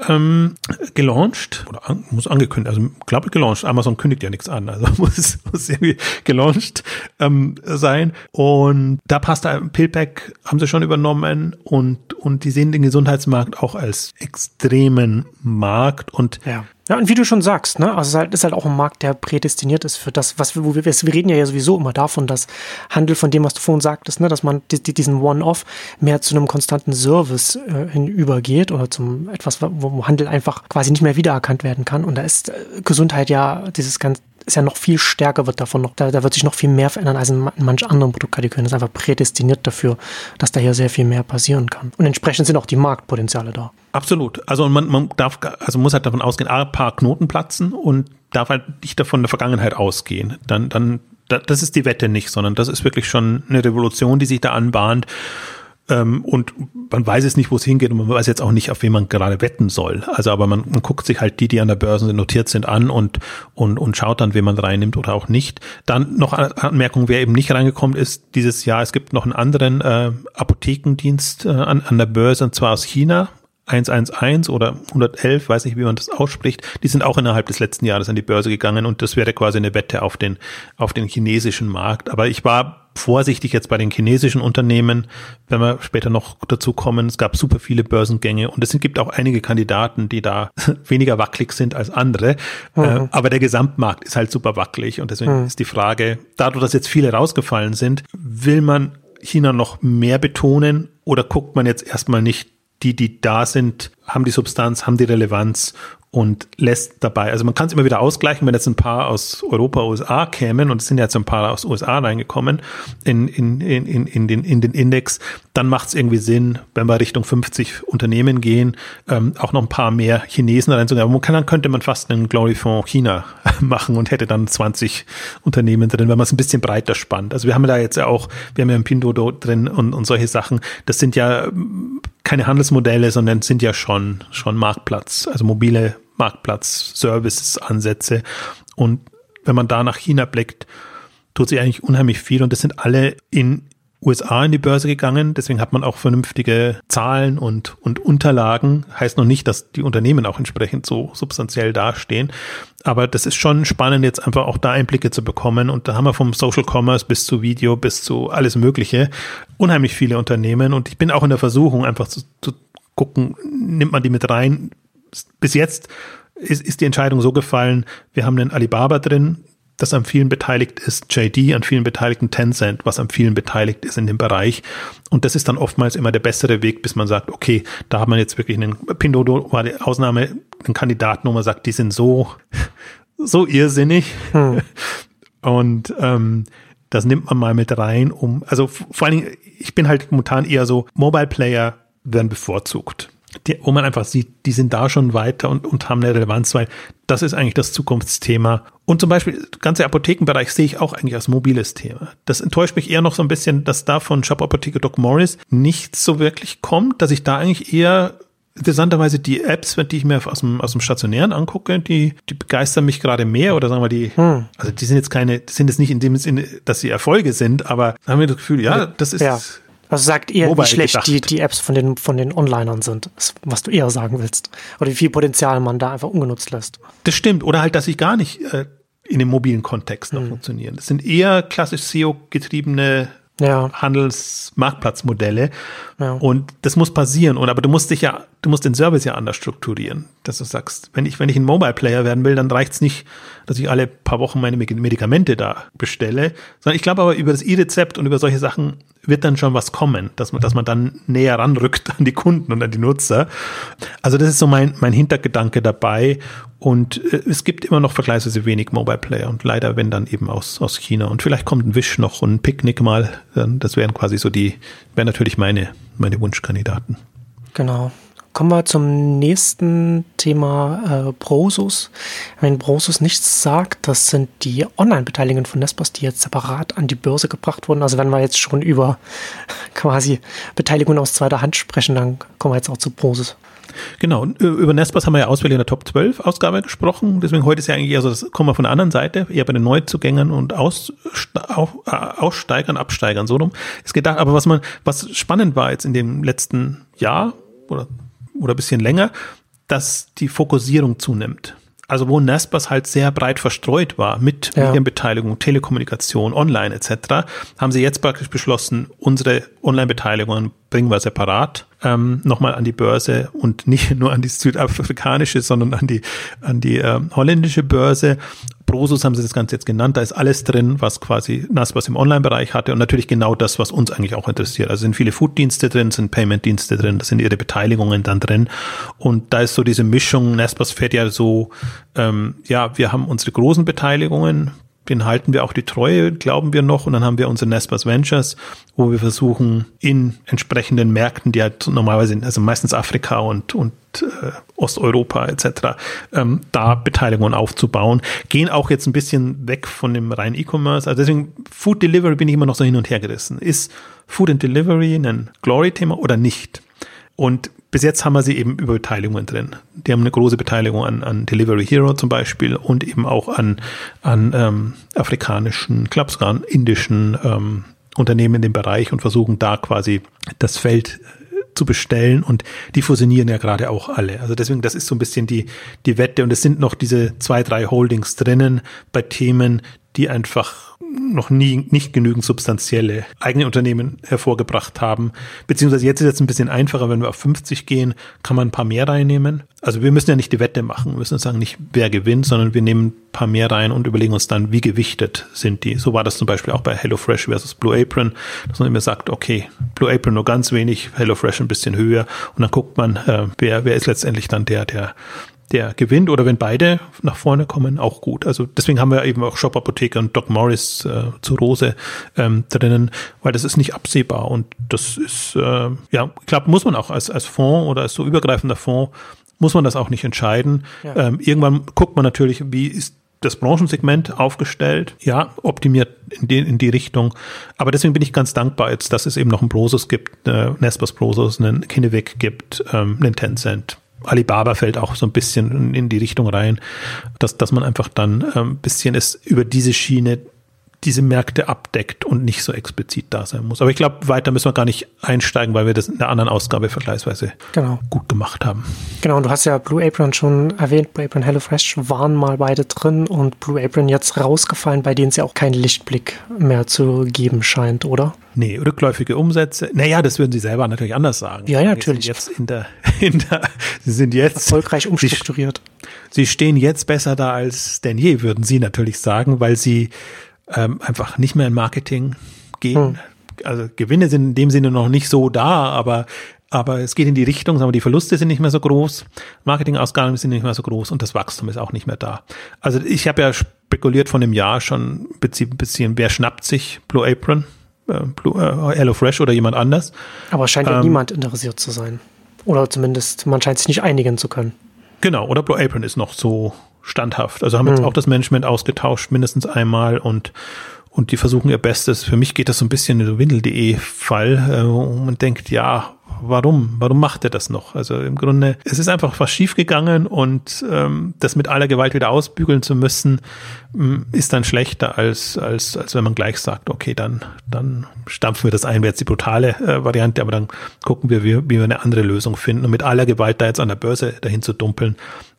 ähm, gelauncht, oder an, muss angekündigt, also glaube ich gelauncht, Amazon kündigt ja nichts an, also muss, muss irgendwie gelauncht ähm, sein. Und da passt da Pillpack, haben sie schon übernommen und, und die sehen den Gesundheitsmarkt auch als extremen Markt und ja. Ja, und wie du schon sagst, ne, also es ist halt, ist halt auch ein Markt, der prädestiniert ist für das, was wir, wo wir, wir reden ja sowieso immer davon, dass Handel von dem, was du vorhin sagtest, ne, dass man die, diesen One-Off mehr zu einem konstanten Service äh, hinübergeht oder zum etwas, wo Handel einfach quasi nicht mehr wiedererkannt werden kann. Und da ist äh, Gesundheit ja dieses ganz, ist ja noch viel stärker wird davon noch, da, da wird sich noch viel mehr verändern als in, manch anderen Produktkategorien. Das ist einfach prädestiniert dafür, dass da hier sehr viel mehr passieren kann. Und entsprechend sind auch die Marktpotenziale da. Absolut. Also man, man darf, also muss halt davon ausgehen, ein paar Knoten platzen und darf halt nicht davon der Vergangenheit ausgehen. Dann, dann, das ist die Wette nicht, sondern das ist wirklich schon eine Revolution, die sich da anbahnt. Ähm, und man weiß es nicht, wo es hingeht und man weiß jetzt auch nicht, auf wen man gerade wetten soll. Also, aber man, man guckt sich halt die, die an der Börse notiert sind, an und, und, und schaut dann, wen man reinnimmt oder auch nicht. Dann noch eine Anmerkung, wer eben nicht reingekommen ist dieses Jahr. Es gibt noch einen anderen äh, Apothekendienst äh, an, an der Börse, und zwar aus China. 111 oder 111, weiß nicht, wie man das ausspricht, die sind auch innerhalb des letzten Jahres an die Börse gegangen und das wäre quasi eine Wette auf den, auf den chinesischen Markt. Aber ich war vorsichtig jetzt bei den chinesischen Unternehmen, wenn wir später noch dazu kommen. Es gab super viele Börsengänge und es gibt auch einige Kandidaten, die da weniger wackelig sind als andere. Mhm. Äh, aber der Gesamtmarkt ist halt super wackelig und deswegen mhm. ist die Frage, dadurch, dass jetzt viele rausgefallen sind, will man China noch mehr betonen oder guckt man jetzt erstmal nicht die, die da sind, haben die Substanz, haben die Relevanz und lässt dabei, also man kann es immer wieder ausgleichen, wenn jetzt ein paar aus Europa, USA kämen und es sind jetzt ein paar aus USA reingekommen in, in, in, in, in, den, in den Index, dann macht es irgendwie Sinn, wenn wir Richtung 50 Unternehmen gehen, ähm, auch noch ein paar mehr Chinesen reinzugehen. Aber man kann, dann könnte man fast einen Glory Fonds China machen und hätte dann 20 Unternehmen drin, wenn man es ein bisschen breiter spannt. Also wir haben da jetzt ja auch, wir haben ja ein Pindodo drin und, und solche Sachen. Das sind ja keine Handelsmodelle, sondern sind ja schon, schon Marktplatz, also mobile Marktplatz-Services-Ansätze. Und wenn man da nach China blickt, tut sich eigentlich unheimlich viel und das sind alle in USA in die Börse gegangen. Deswegen hat man auch vernünftige Zahlen und, und Unterlagen. Heißt noch nicht, dass die Unternehmen auch entsprechend so substanziell dastehen. Aber das ist schon spannend, jetzt einfach auch da Einblicke zu bekommen. Und da haben wir vom Social Commerce bis zu Video bis zu alles Mögliche unheimlich viele Unternehmen. Und ich bin auch in der Versuchung, einfach zu, zu gucken, nimmt man die mit rein, bis jetzt ist, ist die Entscheidung so gefallen, wir haben einen Alibaba drin, das an vielen beteiligt ist, JD an vielen beteiligten Tencent, was an vielen beteiligt ist in dem Bereich. Und das ist dann oftmals immer der bessere Weg, bis man sagt, okay, da hat man jetzt wirklich einen, Pindodo war die Ausnahme, einen Kandidaten, wo man sagt, die sind so, so irrsinnig. Hm. Und ähm, das nimmt man mal mit rein, um, also vor allen Dingen, ich bin halt momentan eher so, Mobile Player werden bevorzugt die, wo man einfach sieht, die sind da schon weiter und, und haben eine Relevanz, weil das ist eigentlich das Zukunftsthema. Und zum Beispiel, ganze Apothekenbereich sehe ich auch eigentlich als mobiles Thema. Das enttäuscht mich eher noch so ein bisschen, dass da von Shop Apotheke Doc Morris nichts so wirklich kommt, dass ich da eigentlich eher interessanterweise die Apps, die ich mir aus dem, aus dem Stationären angucke, die, die begeistern mich gerade mehr oder sagen wir die, hm. also die sind jetzt keine, die sind jetzt nicht in dem Sinne, dass sie Erfolge sind, aber haben wir das Gefühl, ja, das ist, ja. Also sagt eher, Mobile wie schlecht die, die Apps von den, von den Onlinern sind, was du eher sagen willst. Oder wie viel Potenzial man da einfach ungenutzt lässt. Das stimmt. Oder halt, dass sie gar nicht äh, in dem mobilen Kontext noch mhm. funktionieren. Das sind eher klassisch SEO-getriebene ja. Handelsmarktplatzmodelle. Ja. Und das muss passieren. Und aber du musst dich ja, du musst den Service ja anders strukturieren, dass du sagst, wenn ich, wenn ich ein Mobile Player werden will, dann reicht's nicht, dass ich alle paar Wochen meine Medikamente da bestelle, sondern ich glaube aber über das E-Rezept und über solche Sachen wird dann schon was kommen, dass man, dass man dann näher ranrückt an die Kunden und an die Nutzer. Also das ist so mein, mein Hintergedanke dabei. Und äh, es gibt immer noch vergleichsweise wenig Mobile Player und leider wenn dann eben aus, aus China. Und vielleicht kommt ein Wish noch und ein Picknick mal. Das wären quasi so die, wären natürlich meine, meine Wunschkandidaten. Genau. Kommen wir zum nächsten Thema äh, Prosus. Wenn Prosus nichts sagt, das sind die Online-Beteiligungen von Nespers, die jetzt separat an die Börse gebracht wurden. Also wenn wir jetzt schon über quasi Beteiligungen aus zweiter Hand sprechen, dann kommen wir jetzt auch zu Prosus. Genau, über Nespers haben wir ja ausführlich in der Top 12 Ausgabe gesprochen. Deswegen heute ist ja eigentlich eher so, das kommen wir von der anderen Seite, eher bei den Neuzugängern und Aus, äh, Aussteigern, Absteigern, so rum ist gedacht. Aber was man, was spannend war jetzt in dem letzten Jahr oder, oder bisschen länger, dass die Fokussierung zunimmt. Also wo Nespers halt sehr breit verstreut war mit ja. Medienbeteiligung, Telekommunikation, Online etc., haben sie jetzt praktisch beschlossen, unsere Online-Beteiligungen bringen wir separat ähm, nochmal an die Börse und nicht nur an die südafrikanische, sondern an die, an die äh, holländische Börse. Prosus haben sie das Ganze jetzt genannt. Da ist alles drin, was quasi Nasbas im Online-Bereich hatte und natürlich genau das, was uns eigentlich auch interessiert. Also sind viele Food-Dienste drin, sind Payment-Dienste drin, da sind ihre Beteiligungen dann drin. Und da ist so diese Mischung, Nasbas fährt ja so, ähm, ja, wir haben unsere großen Beteiligungen, den halten wir auch die Treue, glauben wir noch. Und dann haben wir unsere Nespers Ventures, wo wir versuchen, in entsprechenden Märkten, die halt normalerweise, also meistens Afrika und, und äh, Osteuropa etc., ähm, da Beteiligungen aufzubauen. Gehen auch jetzt ein bisschen weg von dem reinen E-Commerce. Also deswegen, Food Delivery bin ich immer noch so hin und her gerissen. Ist Food and Delivery ein Glory-Thema oder nicht? Und bis jetzt haben wir sie eben über Beteiligungen drin. Die haben eine große Beteiligung an, an Delivery Hero zum Beispiel und eben auch an, an ähm, afrikanischen, sogar an indischen ähm, Unternehmen in dem Bereich und versuchen da quasi das Feld äh, zu bestellen und die fusionieren ja gerade auch alle. Also deswegen, das ist so ein bisschen die, die Wette und es sind noch diese zwei, drei Holdings drinnen bei Themen, die einfach noch nie nicht genügend substanzielle eigene Unternehmen hervorgebracht haben. Beziehungsweise jetzt ist es ein bisschen einfacher, wenn wir auf 50 gehen, kann man ein paar mehr reinnehmen. Also wir müssen ja nicht die Wette machen, wir müssen sagen nicht, wer gewinnt, sondern wir nehmen ein paar mehr rein und überlegen uns dann, wie gewichtet sind die. So war das zum Beispiel auch bei HelloFresh versus Blue Apron, dass man immer sagt, okay, Blue Apron nur ganz wenig, HelloFresh ein bisschen höher und dann guckt man, äh, wer, wer ist letztendlich dann der, der der gewinnt oder wenn beide nach vorne kommen, auch gut. Also deswegen haben wir eben auch Shop Apotheker und Doc Morris äh, zu Rose ähm, drinnen, weil das ist nicht absehbar und das ist, äh, ja, ich glaube, muss man auch als, als Fonds oder als so übergreifender Fonds, muss man das auch nicht entscheiden. Ja. Ähm, irgendwann guckt man natürlich, wie ist das Branchensegment aufgestellt, ja, optimiert in die, in die Richtung. Aber deswegen bin ich ganz dankbar jetzt, dass es eben noch einen Prosus gibt, äh, Nespers Prosus, einen Kinevik gibt, ähm, einen Tencent, Alibaba fällt auch so ein bisschen in die Richtung rein, dass, dass man einfach dann ein ähm, bisschen es über diese Schiene diese Märkte abdeckt und nicht so explizit da sein muss. Aber ich glaube, weiter müssen wir gar nicht einsteigen, weil wir das in der anderen Ausgabe vergleichsweise genau. gut gemacht haben. Genau, und du hast ja Blue Apron schon erwähnt. Blue Apron HelloFresh waren mal beide drin und Blue Apron jetzt rausgefallen, bei denen es ja auch keinen Lichtblick mehr zu geben scheint, oder? Nee, rückläufige Umsätze. Naja, das würden sie selber natürlich anders sagen. Ja, ja, natürlich. Jetzt in der, in der, sie sind jetzt erfolgreich umstrukturiert. Sie, sie stehen jetzt besser da als denn je, würden sie natürlich sagen, weil sie ähm, einfach nicht mehr in Marketing gehen. Hm. Also Gewinne sind in dem Sinne noch nicht so da, aber aber es geht in die Richtung, sagen wir, die Verluste sind nicht mehr so groß, Marketingausgaben sind nicht mehr so groß und das Wachstum ist auch nicht mehr da. Also ich habe ja spekuliert von dem Jahr schon ein bisschen, wer schnappt sich Blue Apron, äh, Blue, äh, Hello Fresh oder jemand anders. Aber scheint ja ähm, niemand interessiert zu sein. Oder zumindest, man scheint sich nicht einigen zu können. Genau, oder Blue Apron ist noch so standhaft. Also haben jetzt mhm. auch das Management ausgetauscht, mindestens einmal und und die versuchen ihr Bestes. Für mich geht das so ein bisschen in den Windel.de Fall, äh, wo man denkt, ja, warum? Warum macht er das noch? Also im Grunde, es ist einfach was schiefgegangen und ähm, das mit aller Gewalt wieder ausbügeln zu müssen, ähm, ist dann schlechter, als, als, als wenn man gleich sagt, okay, dann, dann stampfen wir das ein, wäre jetzt die brutale äh, Variante, aber dann gucken wir, wie, wie wir eine andere Lösung finden. Und mit aller Gewalt da jetzt an der Börse dahin zu dumpeln,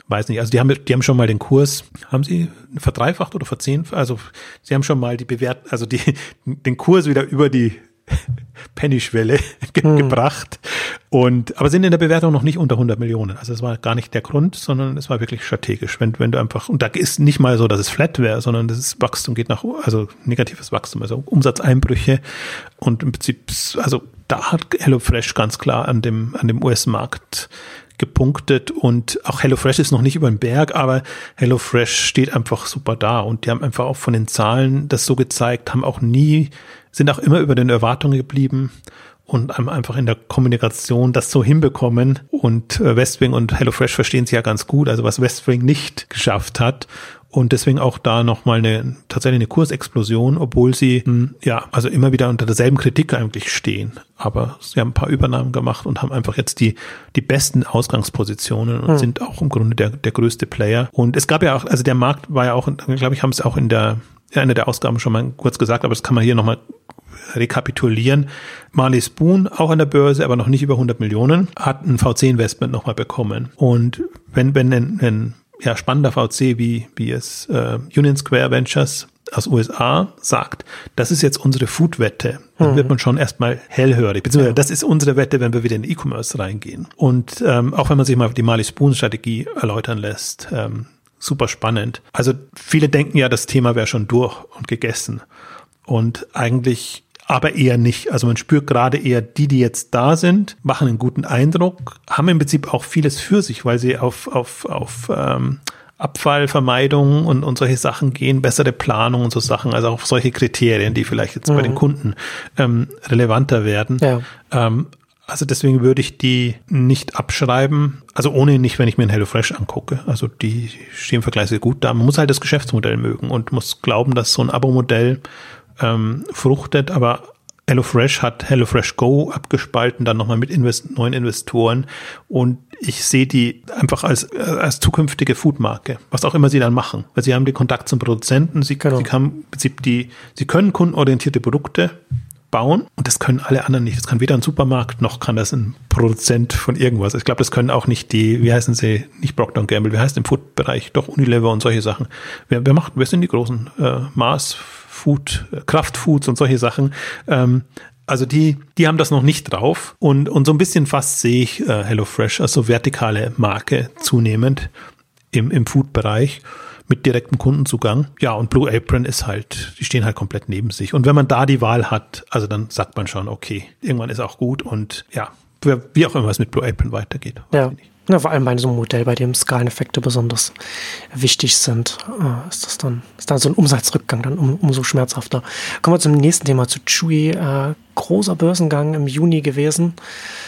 weiß nicht, also die haben, die haben schon mal den Kurs, haben sie verdreifacht oder verzehnfacht? Also sie haben schon mal die Bewert, also die, den Kurs wieder über die Penny-Schwelle ge hm. gebracht. Und, aber sind in der Bewertung noch nicht unter 100 Millionen. Also es war gar nicht der Grund, sondern es war wirklich strategisch. Wenn, wenn du einfach, und da ist nicht mal so, dass es flat wäre, sondern das Wachstum geht nach, also negatives Wachstum, also Umsatzeinbrüche. Und im Prinzip, also da hat HelloFresh ganz klar an dem, an dem US-Markt gepunktet und auch HelloFresh ist noch nicht über den Berg, aber HelloFresh steht einfach super da und die haben einfach auch von den Zahlen das so gezeigt, haben auch nie, sind auch immer über den Erwartungen geblieben und einfach in der Kommunikation das so hinbekommen. Und äh, Westwing und HelloFresh verstehen sich ja ganz gut, also was Westwing nicht geschafft hat. Und deswegen auch da nochmal eine, tatsächlich eine Kursexplosion, obwohl sie, hm, ja, also immer wieder unter derselben Kritik eigentlich stehen. Aber sie haben ein paar Übernahmen gemacht und haben einfach jetzt die, die besten Ausgangspositionen und mhm. sind auch im Grunde der, der größte Player. Und es gab ja auch, also der Markt war ja auch, glaube ich, haben es auch in der, in einer der Ausgaben schon mal kurz gesagt, aber das kann man hier nochmal rekapitulieren. Marley Spoon, auch an der Börse, aber noch nicht über 100 Millionen, hat ein VC-Investment nochmal bekommen. Und wenn, wenn ein, ein ja, spannender VC, wie, wie es äh, Union Square Ventures aus USA sagt, das ist jetzt unsere Food-Wette. Dann mhm. wird man schon erstmal hellhörig. Beziehungsweise das ist unsere Wette, wenn wir wieder in E-Commerce reingehen. Und ähm, auch wenn man sich mal die Marley Spoon-Strategie erläutern lässt, ähm, super spannend. Also viele denken ja, das Thema wäre schon durch und gegessen. Und eigentlich aber eher nicht. Also man spürt gerade eher die, die jetzt da sind, machen einen guten Eindruck, haben im Prinzip auch vieles für sich, weil sie auf, auf, auf ähm, Abfallvermeidung und, und solche Sachen gehen, bessere Planung und so Sachen, also auch solche Kriterien, die vielleicht jetzt mhm. bei den mhm. Kunden ähm, relevanter werden. Ja. Ähm, also deswegen würde ich die nicht abschreiben. Also ohne nicht, wenn ich mir ein HelloFresh angucke. Also die stehen im Vergleich sehr gut da. Man muss halt das Geschäftsmodell mögen und muss glauben, dass so ein Abo-Modell ähm, fruchtet, aber HelloFresh hat HelloFresh Go abgespalten, dann nochmal mit Invest neuen Investoren und ich sehe die einfach als, als zukünftige Foodmarke, was auch immer sie dann machen. Weil sie haben den Kontakt zum Produzenten, sie, genau. sie, haben Prinzip die, sie können kundenorientierte Produkte bauen und das können alle anderen nicht. Das kann weder ein Supermarkt noch kann das ein Produzent von irgendwas. Ich glaube, das können auch nicht die, wie heißen sie, nicht Procter Gamble, wie heißt im Food-Bereich, doch Unilever und solche Sachen. Wer, wer macht, wer sind die großen äh, Mars, Food, Kraftfoods und solche Sachen. Ähm, also die, die haben das noch nicht drauf und, und so ein bisschen fast sehe ich äh, HelloFresh als so vertikale Marke zunehmend im, im Food-Bereich mit direktem Kundenzugang. Ja, und Blue Apron ist halt, die stehen halt komplett neben sich. Und wenn man da die Wahl hat, also dann sagt man schon, okay, irgendwann ist auch gut und ja, wie auch immer es mit Blue Apron weitergeht. Ja. Ja, vor allem bei so einem Modell, bei dem Skaleneffekte besonders wichtig sind, äh, ist das dann, ist dann so ein Umsatzrückgang dann um, umso schmerzhafter. Kommen wir zum nächsten Thema, zu Chewy. Äh, großer Börsengang im Juni gewesen.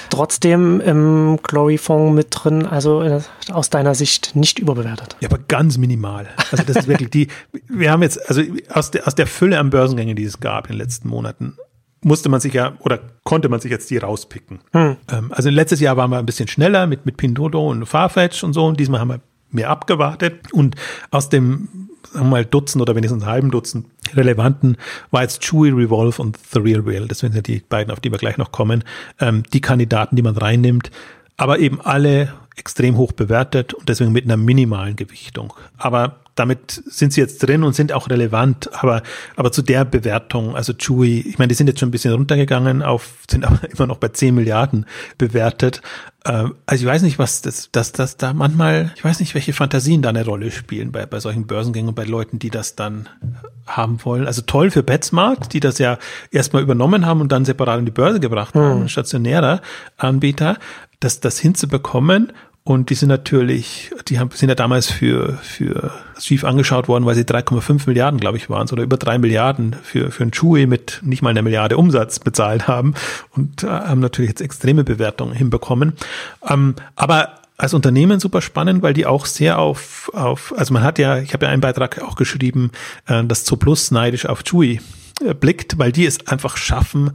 Trotzdem im Glory-Fonds mit drin, also äh, aus deiner Sicht nicht überbewertet. Ja, aber ganz minimal. Also das ist wirklich die, wir haben jetzt, also aus der, aus der Fülle an Börsengängen, die es gab in den letzten Monaten, musste man sich ja oder konnte man sich jetzt die rauspicken. Hm. Ähm, also letztes Jahr waren wir ein bisschen schneller mit, mit Pindodo und Farfetch und so und diesmal haben wir mehr abgewartet und aus dem sagen wir mal Dutzend oder wenigstens einen halben Dutzend relevanten war jetzt Chewy, Revolve und The Real Real. Das sind ja die beiden, auf die wir gleich noch kommen. Ähm, die Kandidaten, die man reinnimmt, aber eben alle extrem hoch bewertet und deswegen mit einer minimalen Gewichtung. Aber damit sind sie jetzt drin und sind auch relevant, aber, aber zu der Bewertung, also Chewy, ich meine, die sind jetzt schon ein bisschen runtergegangen auf, sind aber immer noch bei 10 Milliarden bewertet. Ähm, also ich weiß nicht, was das, dass das da manchmal, ich weiß nicht, welche Fantasien da eine Rolle spielen bei, bei solchen Börsengängen und bei Leuten, die das dann haben wollen. Also toll für Betsmart, die das ja erstmal übernommen haben und dann separat in die Börse gebracht haben, hm. stationärer Anbieter, das, das hinzubekommen und die sind natürlich, die haben, sind ja damals für, für schief angeschaut worden, weil sie 3,5 Milliarden, glaube ich, waren, oder über drei Milliarden für, für ein Chewy mit nicht mal einer Milliarde Umsatz bezahlt haben und äh, haben natürlich jetzt extreme Bewertungen hinbekommen. Ähm, aber als Unternehmen super spannend, weil die auch sehr auf, auf also man hat ja, ich habe ja einen Beitrag auch geschrieben, äh, dass Zooplus neidisch auf Chewy äh, blickt, weil die es einfach schaffen,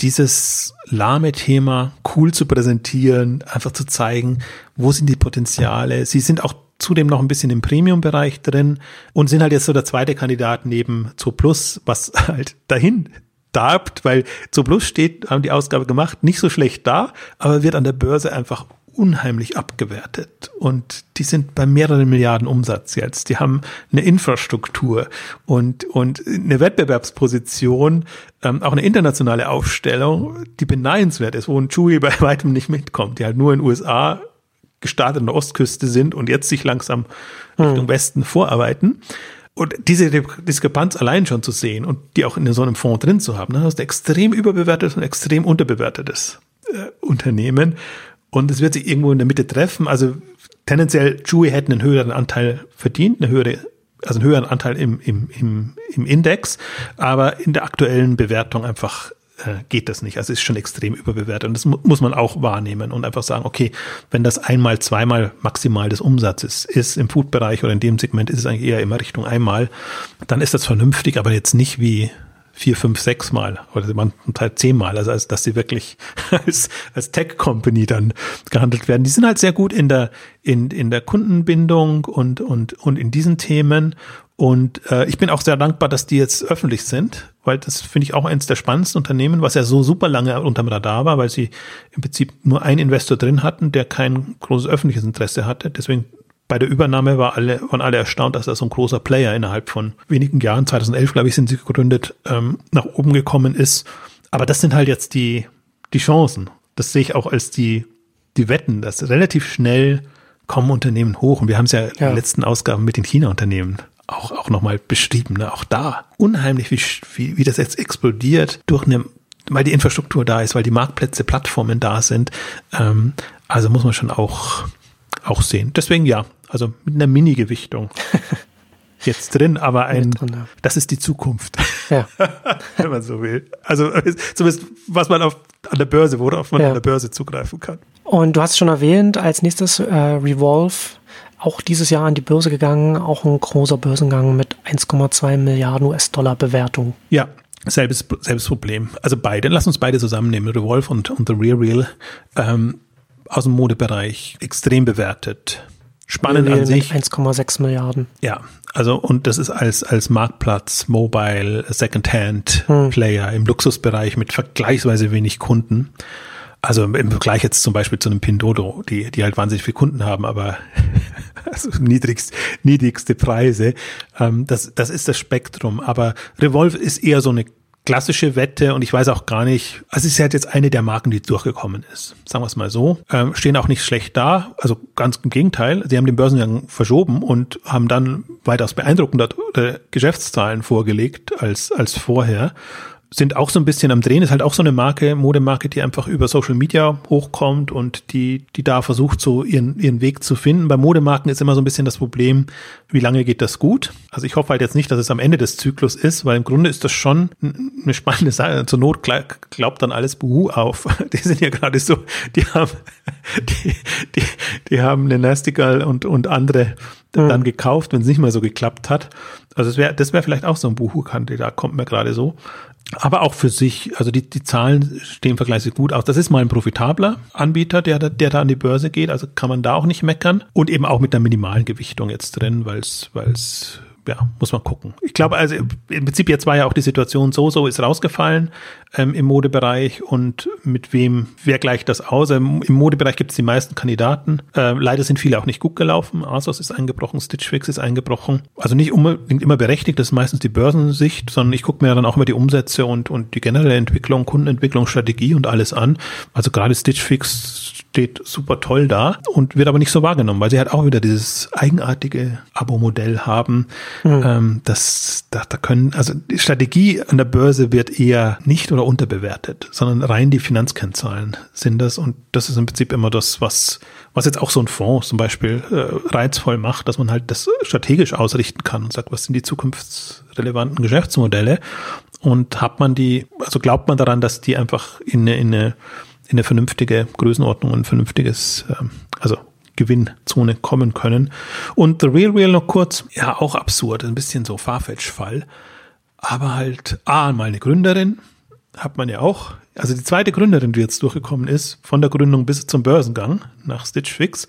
dieses lahme Thema cool zu präsentieren, einfach zu zeigen, wo sind die Potenziale. Sie sind auch zudem noch ein bisschen im Premium-Bereich drin und sind halt jetzt so der zweite Kandidat neben Zo Plus, was halt dahin darbt, weil Zo Plus steht, haben die Ausgabe gemacht, nicht so schlecht da, aber wird an der Börse einfach unheimlich abgewertet. Und die sind bei mehreren Milliarden Umsatz jetzt. Die haben eine Infrastruktur und, und eine Wettbewerbsposition, ähm, auch eine internationale Aufstellung, die beneidenswert ist, wo ein Chewy bei weitem nicht mitkommt, die halt nur in den USA gestartet an der Ostküste sind und jetzt sich langsam Richtung hm. Westen vorarbeiten. Und diese Diskrepanz allein schon zu sehen und die auch in so einem Fonds drin zu haben, ne, das ist ein extrem überbewertetes und extrem unterbewertetes äh, Unternehmen. Und es wird sich irgendwo in der Mitte treffen. Also tendenziell, Chewy hätten einen höheren Anteil verdient, eine höhere, also einen höheren Anteil im, im, im, im Index, aber in der aktuellen Bewertung einfach äh, geht das nicht. Also ist schon extrem überbewertet. Und das mu muss man auch wahrnehmen und einfach sagen, okay, wenn das einmal, zweimal maximal des Umsatzes ist im Food-Bereich oder in dem Segment ist es eigentlich eher immer Richtung einmal, dann ist das vernünftig, aber jetzt nicht wie vier, fünf, sechs Mal oder man halt zehnmal, also als dass sie wirklich als, als Tech-Company dann gehandelt werden. Die sind halt sehr gut in der, in, in der Kundenbindung und, und, und in diesen Themen und äh, ich bin auch sehr dankbar, dass die jetzt öffentlich sind, weil das finde ich auch eines der spannendsten Unternehmen, was ja so super lange unterm Radar war, weil sie im Prinzip nur einen Investor drin hatten, der kein großes öffentliches Interesse hatte. Deswegen bei der Übernahme war alle, waren alle erstaunt, dass da so ein großer Player innerhalb von wenigen Jahren, 2011 glaube ich, sind sie gegründet, ähm, nach oben gekommen ist. Aber das sind halt jetzt die, die Chancen. Das sehe ich auch als die, die Wetten, dass relativ schnell kommen Unternehmen hoch. Und wir haben es ja, ja. in den letzten Ausgaben mit den China-Unternehmen auch, auch nochmal beschrieben. Ne? Auch da unheimlich, wie, wie, wie das jetzt explodiert durch eine, weil die Infrastruktur da ist, weil die Marktplätze, Plattformen da sind. Ähm, also muss man schon auch, auch sehen. Deswegen ja, also mit einer Mini-Gewichtung. jetzt drin, aber ein, das ist die Zukunft. Ja. Wenn man so will. Also zumindest, was man auf, an der Börse, worauf man ja. an der Börse zugreifen kann. Und du hast schon erwähnt, als nächstes äh, Revolve auch dieses Jahr an die Börse gegangen, auch ein großer Börsengang mit 1,2 Milliarden US-Dollar Bewertung. Ja, selbes, selbes Problem. Also beide, lass uns beide zusammennehmen, Revolve und, und The Real Real, ähm, aus dem Modebereich extrem bewertet. Spannend an sich. 1,6 Milliarden. Ja, also und das ist als, als Marktplatz, Mobile, Secondhand hm. Player im Luxusbereich mit vergleichsweise wenig Kunden. Also im Vergleich jetzt zum Beispiel zu einem Pindodo, die, die halt wahnsinnig viele Kunden haben, aber also niedrigst, niedrigste Preise. Ähm, das, das ist das Spektrum. Aber Revolve ist eher so eine klassische Wette und ich weiß auch gar nicht, also es ist halt jetzt eine der Marken, die durchgekommen ist. Sagen wir es mal so. Ähm, stehen auch nicht schlecht da, also ganz im Gegenteil. Sie haben den Börsengang verschoben und haben dann weitaus beeindruckender Geschäftszahlen vorgelegt als, als vorher sind auch so ein bisschen am Drehen, ist halt auch so eine Marke, Modemarke, die einfach über Social Media hochkommt und die, die da versucht, so ihren, ihren Weg zu finden. Bei Modemarken ist immer so ein bisschen das Problem, wie lange geht das gut? Also ich hoffe halt jetzt nicht, dass es am Ende des Zyklus ist, weil im Grunde ist das schon eine spannende Sache. Zur Not glaubt dann alles Buhu auf. Die sind ja gerade so, die haben, die, die, die haben eine Nastigal und, und andere mhm. dann gekauft, wenn es nicht mal so geklappt hat. Also das wäre das wäre vielleicht auch so ein Buhu-Kandidat, kommt mir gerade so aber auch für sich, also die, die Zahlen stehen vergleichsweise gut aus. Das ist mal ein profitabler Anbieter, der, der da an die Börse geht, also kann man da auch nicht meckern. Und eben auch mit einer minimalen Gewichtung jetzt drin, weil es ja, muss man gucken. Ich glaube, also im Prinzip jetzt war ja auch die Situation so, so ist rausgefallen ähm, im Modebereich und mit wem, wer gleicht das aus? Ähm, Im Modebereich gibt es die meisten Kandidaten. Ähm, leider sind viele auch nicht gut gelaufen. Asos ist eingebrochen, Stitch Fix ist eingebrochen. Also nicht unbedingt immer berechtigt, das ist meistens die Börsensicht, sondern ich gucke mir dann auch immer die Umsätze und, und die generelle Entwicklung, Kundenentwicklung, Strategie und alles an. Also gerade Stitch Fix steht super toll da und wird aber nicht so wahrgenommen, weil sie halt auch wieder dieses eigenartige Abo-Modell haben. Mhm. Ähm, das, da, da können, also die Strategie an der Börse wird eher nicht oder unterbewertet, sondern rein die Finanzkennzahlen sind das und das ist im Prinzip immer das, was, was jetzt auch so ein Fonds zum Beispiel äh, reizvoll macht, dass man halt das strategisch ausrichten kann und sagt, was sind die zukunftsrelevanten Geschäftsmodelle und hat man die, also glaubt man daran, dass die einfach in eine, in eine in eine vernünftige Größenordnung und ein vernünftiges, ähm, also Gewinnzone kommen können. Und The Real Real noch kurz, ja, auch absurd, ein bisschen so Farfetch-Fall. Aber halt, A, mal eine Gründerin, hat man ja auch. Also die zweite Gründerin, die jetzt durchgekommen ist, von der Gründung bis zum Börsengang nach Stitch Fix.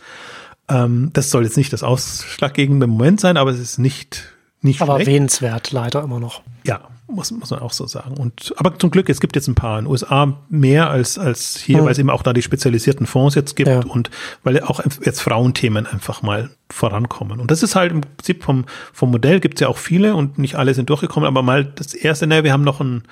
Ähm, das soll jetzt nicht das ausschlaggebende Moment sein, aber es ist nicht, nicht Aber schlecht. erwähnenswert, leider immer noch. Ja, muss, muss man auch so sagen. Und, aber zum Glück, es gibt jetzt ein paar in den USA mehr als, als hier, mhm. weil es eben auch da die spezialisierten Fonds jetzt gibt ja. und weil auch jetzt Frauenthemen einfach mal vorankommen. Und das ist halt im Prinzip vom, vom Modell gibt es ja auch viele und nicht alle sind durchgekommen, aber mal das erste, ne, wir haben noch einen,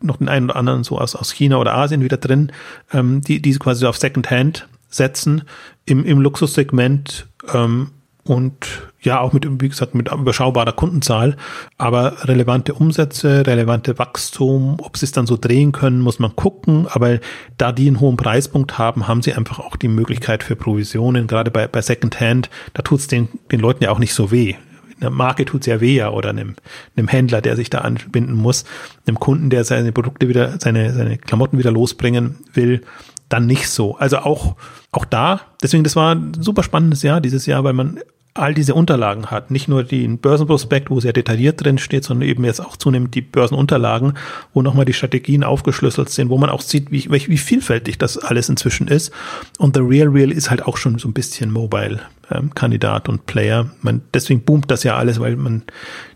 noch den einen oder anderen so aus, aus China oder Asien wieder drin, ähm, die, die quasi so auf Secondhand setzen im, im Luxussegment, ähm, und ja, auch mit, wie gesagt, mit überschaubarer Kundenzahl, aber relevante Umsätze, relevante Wachstum, ob sie es dann so drehen können, muss man gucken, aber da die einen hohen Preispunkt haben, haben sie einfach auch die Möglichkeit für Provisionen, gerade bei, bei Secondhand, da tut es den, den Leuten ja auch nicht so weh. Einer Marke tut's ja weh oder einem, einem Händler, der sich da anbinden muss, einem Kunden, der seine Produkte wieder, seine, seine Klamotten wieder losbringen will, dann nicht so. Also auch, auch da, deswegen, das war ein super spannendes Jahr dieses Jahr, weil man all diese Unterlagen hat. Nicht nur den Börsenprospekt, wo sehr detailliert drin steht, sondern eben jetzt auch zunehmend die Börsenunterlagen, wo nochmal die Strategien aufgeschlüsselt sind, wo man auch sieht, wie, wie vielfältig das alles inzwischen ist. Und The Real Real ist halt auch schon so ein bisschen mobile ähm, Kandidat und Player. Man, deswegen boomt das ja alles, weil man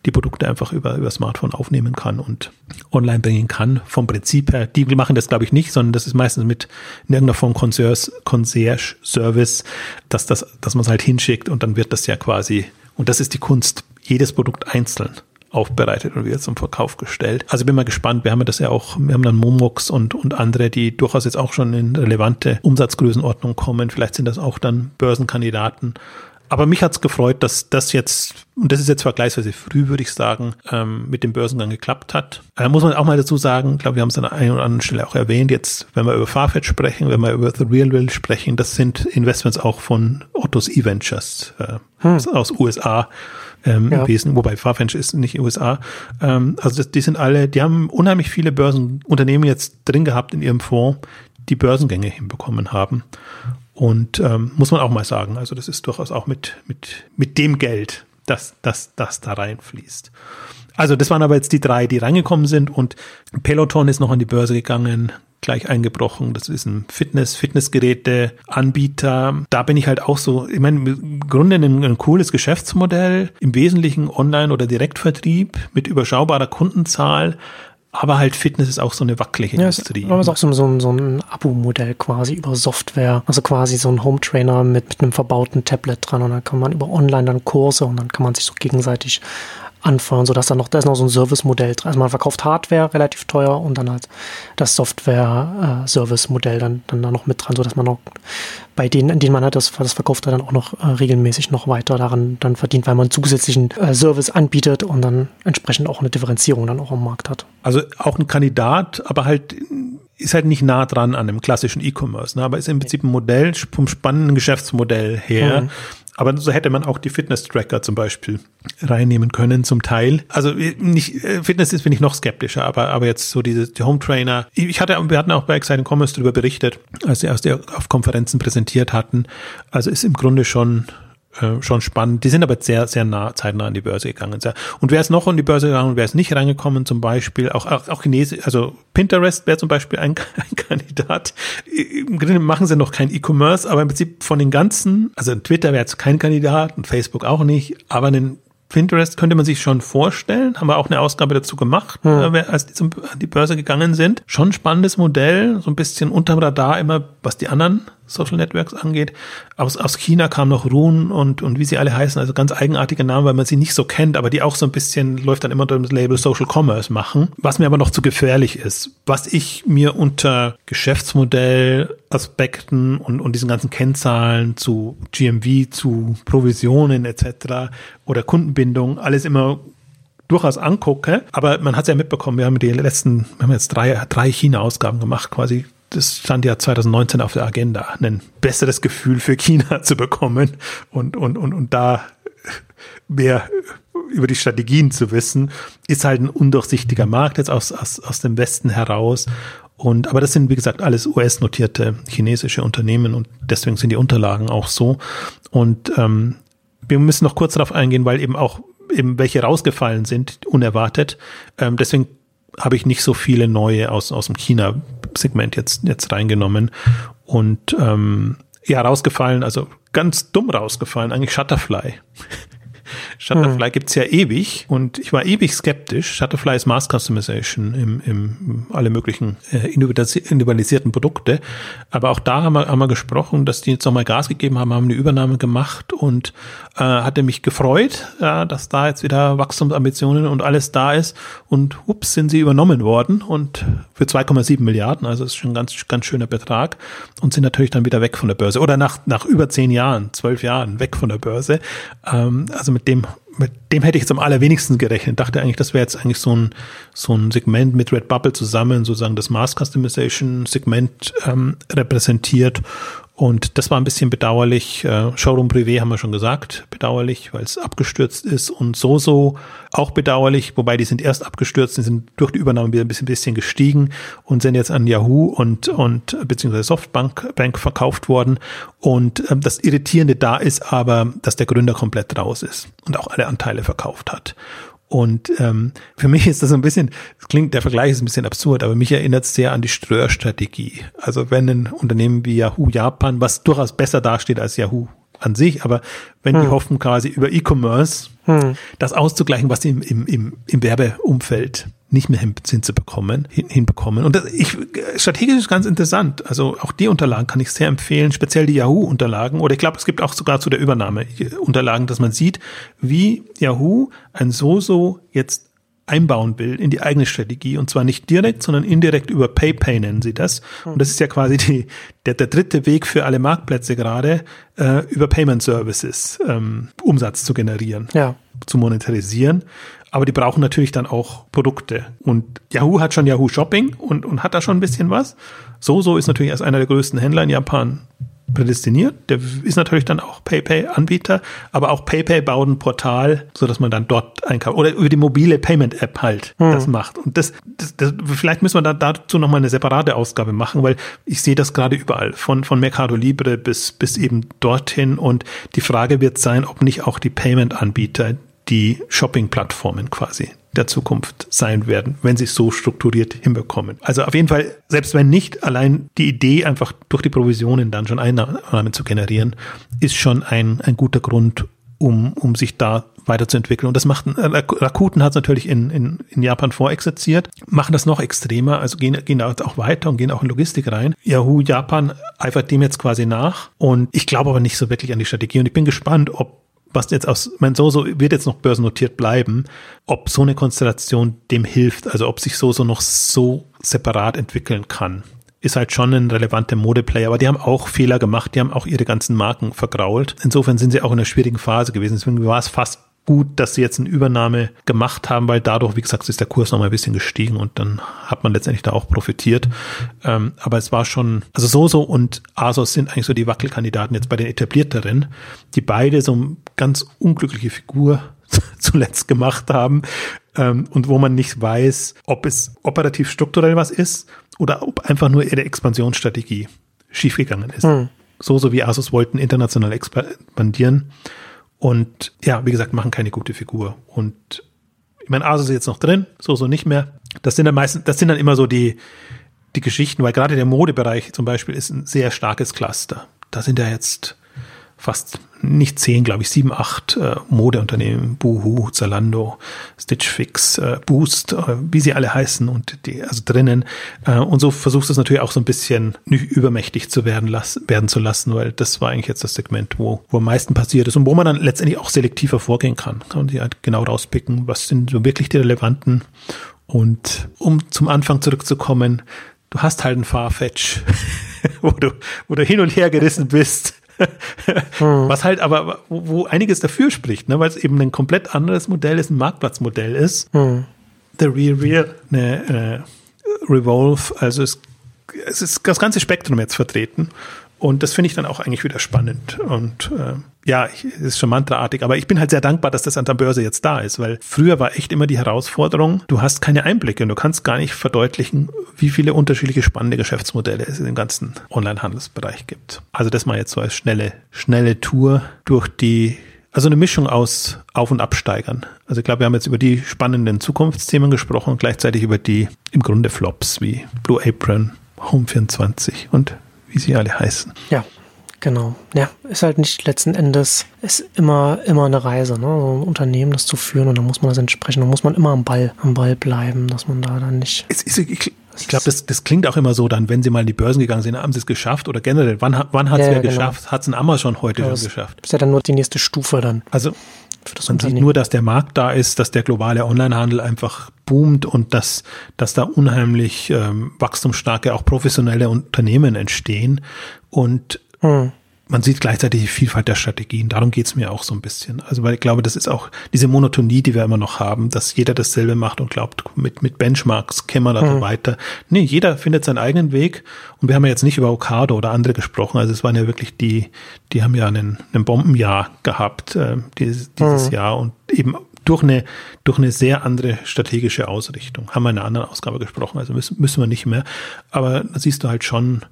die Produkte einfach über, über Smartphone aufnehmen kann und online bringen kann. Vom Prinzip her, die machen das glaube ich nicht, sondern das ist meistens mit in irgendeiner Form Concierge-Service, dass, das, dass man es halt hinschickt und dann wird das ja quasi, und das ist die Kunst, jedes Produkt einzeln aufbereitet und wird zum Verkauf gestellt. Also bin mal gespannt. Wir haben das ja auch, wir haben dann Momox und, und andere, die durchaus jetzt auch schon in relevante Umsatzgrößenordnung kommen. Vielleicht sind das auch dann Börsenkandidaten. Aber mich hat's gefreut, dass das jetzt, und das ist jetzt vergleichsweise früh, würde ich sagen, ähm, mit dem Börsengang geklappt hat. Da äh, muss man auch mal dazu sagen, ich glaube, wir haben es an einer oder anderen Stelle auch erwähnt, jetzt, wenn wir über Farfetch sprechen, wenn wir über The Real Will sprechen, das sind Investments auch von Ottos E-Ventures äh, hm. aus USA ähm, ja. gewesen, wobei Farfetch ist nicht USA. Ähm, also das, die sind alle, die haben unheimlich viele Börsenunternehmen jetzt drin gehabt in ihrem Fonds, die Börsengänge hinbekommen haben. Und ähm, muss man auch mal sagen, also das ist durchaus auch mit, mit, mit dem Geld, das, das, das da reinfließt. Also das waren aber jetzt die drei, die reingekommen sind und Peloton ist noch an die Börse gegangen, gleich eingebrochen. Das ist ein Fitness, Fitnessgeräte, Anbieter. Da bin ich halt auch so, ich meine, im Grunde ein, ein cooles Geschäftsmodell, im Wesentlichen Online- oder Direktvertrieb mit überschaubarer Kundenzahl. Aber halt Fitness ist auch so eine wackelige ja, Industrie. Ja, ist auch so, so, so ein Abo-Modell quasi über Software. Also quasi so ein Home-Trainer mit, mit einem verbauten Tablet dran und dann kann man über Online dann Kurse und dann kann man sich so gegenseitig anfeuern, sodass dann noch, da ist noch so ein Service-Modell drin. Also man verkauft Hardware relativ teuer und dann halt das Software-Service-Modell dann, dann da noch mit dran, sodass man noch bei denen, in denen man halt das, das verkauft, dann auch noch äh, regelmäßig noch weiter daran dann verdient, weil man zusätzlichen äh, Service anbietet und dann entsprechend auch eine Differenzierung dann auch am Markt hat. Also auch ein Kandidat, aber halt ist halt nicht nah dran an dem klassischen E-Commerce, ne? aber ist im Prinzip ein Modell vom spannenden Geschäftsmodell her, mhm. Aber so hätte man auch die Fitness-Tracker zum Beispiel reinnehmen können, zum Teil. Also nicht, äh, Fitness ist, bin ich noch skeptischer, aber, aber jetzt so diese die Home Trainer. Ich hatte, wir hatten auch bei Exciting Commerce darüber berichtet, als sie erst auf Konferenzen präsentiert hatten. Also ist im Grunde schon äh, schon spannend. Die sind aber sehr, sehr nah, zeitnah an die Börse gegangen. Und wer ist noch an die Börse gegangen und wer ist nicht reingekommen, zum Beispiel, auch, auch, auch Chinesisch, also Pinterest wäre zum Beispiel ein, ein Kandidat. Im Grunde machen sie noch kein E-Commerce, aber im Prinzip von den ganzen, also Twitter wäre jetzt kein Kandidat und Facebook auch nicht, aber einen Pinterest könnte man sich schon vorstellen, haben wir auch eine Ausgabe dazu gemacht, hm. äh, als die zum, an die Börse gegangen sind. Schon spannendes Modell, so ein bisschen unterm Radar immer, was die anderen Social Networks angeht. Aus, aus China kam noch Rune und, und wie sie alle heißen, also ganz eigenartige Namen, weil man sie nicht so kennt, aber die auch so ein bisschen, läuft dann immer unter dem Label Social Commerce machen, was mir aber noch zu gefährlich ist. Was ich mir unter Geschäftsmodell, Aspekten und, und diesen ganzen Kennzahlen zu GMV, zu Provisionen etc. oder Kundenbindung alles immer durchaus angucke. Aber man hat es ja mitbekommen, wir haben die letzten, wir haben jetzt drei, drei China-Ausgaben gemacht, quasi das stand ja 2019 auf der Agenda, ein besseres Gefühl für China zu bekommen und, und, und, und da mehr über die Strategien zu wissen, ist halt ein undurchsichtiger Markt jetzt aus, aus, aus dem Westen heraus. Und, aber das sind, wie gesagt, alles US-notierte chinesische Unternehmen und deswegen sind die Unterlagen auch so. Und ähm, wir müssen noch kurz darauf eingehen, weil eben auch eben welche rausgefallen sind, unerwartet. Ähm, deswegen habe ich nicht so viele neue aus, aus dem China-Segment jetzt, jetzt reingenommen. Und ähm, ja, rausgefallen, also ganz dumm rausgefallen, eigentlich Shutterfly. Shutterfly hm. gibt's ja ewig und ich war ewig skeptisch. Shutterfly ist Mass Customization im, im alle möglichen äh, individualisierten Produkte. Aber auch da haben wir, haben wir gesprochen, dass die jetzt nochmal Gas gegeben haben, haben eine Übernahme gemacht und äh, hatte mich gefreut, äh, dass da jetzt wieder Wachstumsambitionen und alles da ist. Und ups, sind sie übernommen worden und für 2,7 Milliarden, also ist schon ein ganz, ganz schöner Betrag und sind natürlich dann wieder weg von der Börse. Oder nach, nach über zehn Jahren, zwölf Jahren weg von der Börse. Ähm, also mit dem mit dem hätte ich jetzt am allerwenigsten gerechnet. Dachte eigentlich, das wäre jetzt eigentlich so ein, so ein Segment mit Redbubble zusammen, sozusagen das Mass Customization Segment ähm, repräsentiert. Und das war ein bisschen bedauerlich. Äh, Showroom Privé haben wir schon gesagt, bedauerlich, weil es abgestürzt ist. Und Soso auch bedauerlich, wobei die sind erst abgestürzt, die sind durch die Übernahme wieder ein bisschen, bisschen gestiegen und sind jetzt an Yahoo und, und beziehungsweise Softbank Bank verkauft worden. Und ähm, das Irritierende da ist aber, dass der Gründer komplett raus ist und auch alle Anteile verkauft hat. Und ähm, für mich ist das ein bisschen, das klingt, der Vergleich ist ein bisschen absurd, aber mich erinnert es sehr an die Ströer-Strategie. Also wenn ein Unternehmen wie Yahoo Japan, was durchaus besser dasteht als Yahoo an sich, aber wenn hm. die hoffen quasi über E-Commerce hm. das auszugleichen, was im, im, im, im Werbeumfeld nicht mehr hinzubekommen, hin, hinbekommen. Und das, ich, strategisch ist ganz interessant. Also auch die Unterlagen kann ich sehr empfehlen, speziell die Yahoo-Unterlagen. Oder ich glaube, es gibt auch sogar zu der Übernahme Unterlagen, dass man sieht, wie Yahoo ein Soso jetzt einbauen will in die eigene Strategie. Und zwar nicht direkt, sondern indirekt über PayPay nennen sie das. Und das ist ja quasi die, der, der dritte Weg für alle Marktplätze gerade, äh, über Payment Services ähm, Umsatz zu generieren, ja. zu monetarisieren aber die brauchen natürlich dann auch Produkte. Und Yahoo hat schon Yahoo Shopping und, und hat da schon ein bisschen was. Soso ist natürlich als einer der größten Händler in Japan prädestiniert. Der ist natürlich dann auch PayPay-Anbieter, aber auch PayPay baut ein Portal, so dass man dann dort einkauft oder über die mobile Payment-App halt hm. das macht. Und das, das, das, vielleicht müssen wir da dazu nochmal eine separate Ausgabe machen, weil ich sehe das gerade überall, von, von Mercado Libre bis, bis eben dorthin. Und die Frage wird sein, ob nicht auch die Payment-Anbieter die Shopping-Plattformen quasi der Zukunft sein werden, wenn sie es so strukturiert hinbekommen. Also auf jeden Fall, selbst wenn nicht, allein die Idee, einfach durch die Provisionen dann schon Einnahmen zu generieren, ist schon ein, ein guter Grund, um, um sich da weiterzuentwickeln. Und das macht, Rakuten hat es natürlich in, in, in Japan vorexerziert, machen das noch extremer, also gehen, gehen da auch weiter und gehen auch in Logistik rein. Yahoo Japan eifert dem jetzt quasi nach. Und ich glaube aber nicht so wirklich an die Strategie. Und ich bin gespannt, ob was jetzt aus, mein Soso wird jetzt noch börsennotiert bleiben, ob so eine Konstellation dem hilft, also ob sich Soso noch so separat entwickeln kann. Ist halt schon ein relevanter Modeplayer, aber die haben auch Fehler gemacht, die haben auch ihre ganzen Marken vergrault. Insofern sind sie auch in einer schwierigen Phase gewesen. Deswegen war es fast gut, dass sie jetzt eine Übernahme gemacht haben, weil dadurch, wie gesagt, ist der Kurs noch mal ein bisschen gestiegen und dann hat man letztendlich da auch profitiert. Ähm, aber es war schon, also Soso und Asos sind eigentlich so die Wackelkandidaten jetzt bei den etablierteren, die beide so ganz unglückliche Figur zuletzt gemacht haben ähm, und wo man nicht weiß, ob es operativ strukturell was ist oder ob einfach nur ihre Expansionsstrategie schiefgegangen ist. Hm. So, so wie Asos wollten international expandieren und ja, wie gesagt, machen keine gute Figur. Und ich meine, Asus ist jetzt noch drin, so, so nicht mehr. Das sind dann meistens, das sind dann immer so die, die Geschichten, weil gerade der Modebereich zum Beispiel ist ein sehr starkes Cluster. Da sind ja jetzt fast nicht zehn, glaube ich, sieben, acht äh, Modeunternehmen, Boohoo, Zalando, Stitch Fix, äh, Boost, äh, wie sie alle heißen und die, also drinnen. Äh, und so versuchst du es natürlich auch so ein bisschen nicht übermächtig zu werden, lassen, werden zu lassen, weil das war eigentlich jetzt das Segment, wo, wo am meisten passiert ist und wo man dann letztendlich auch selektiver vorgehen kann. Kann man die halt genau rauspicken, was sind so wirklich die relevanten. Und um zum Anfang zurückzukommen, du hast halt einen Farfetch, wo du, wo du hin und her gerissen bist hm. Was halt aber, wo, wo, einiges dafür spricht, ne? weil es eben ein komplett anderes Modell ist, ein Marktplatzmodell ist. Hm. The Real Real, ne, äh, Revolve, also es, es ist das ganze Spektrum jetzt vertreten. Und das finde ich dann auch eigentlich wieder spannend. Und äh, ja, ich, ist schon mantraartig, aber ich bin halt sehr dankbar, dass das an der Börse jetzt da ist, weil früher war echt immer die Herausforderung, du hast keine Einblicke und du kannst gar nicht verdeutlichen, wie viele unterschiedliche spannende Geschäftsmodelle es im ganzen Online-Handelsbereich gibt. Also das mal jetzt so als schnelle, schnelle Tour durch die also eine Mischung aus Auf- und Absteigern. Also ich glaube, wir haben jetzt über die spannenden Zukunftsthemen gesprochen gleichzeitig über die im Grunde Flops wie Blue Apron, Home 24 und wie sie alle heißen. Ja, genau. Ja, ist halt nicht letzten Endes, ist immer, immer eine Reise, ne? So ein Unternehmen das zu führen und dann muss man das entsprechend, dann muss man immer am Ball, am Ball bleiben, dass man da dann nicht. Es ist, ich, ich glaube, das, das klingt auch immer so dann, wenn sie mal in die Börsen gegangen sind, haben sie es geschafft oder generell, wann, wann hat es ja, wer genau. geschafft? Hat es ein Amazon heute ja, schon geschafft? Ist ja dann nur die nächste Stufe dann. Also man sieht nur, dass der Markt da ist, dass der globale Onlinehandel einfach boomt und dass, dass da unheimlich ähm, wachstumsstarke, auch professionelle Unternehmen entstehen. Und hm. Man sieht gleichzeitig die Vielfalt der Strategien. Darum geht's mir auch so ein bisschen. Also weil ich glaube, das ist auch diese Monotonie, die wir immer noch haben, dass jeder dasselbe macht und glaubt, mit, mit Benchmarks käme man da mhm. weiter. Nee, jeder findet seinen eigenen Weg. Und wir haben ja jetzt nicht über Okado oder andere gesprochen. Also es waren ja wirklich die, die haben ja einen, einen Bombenjahr gehabt, äh, dieses, dieses mhm. Jahr und eben durch eine, durch eine sehr andere strategische Ausrichtung. Haben wir in einer anderen Ausgabe gesprochen, also müssen, müssen wir nicht mehr. Aber da siehst du halt schon,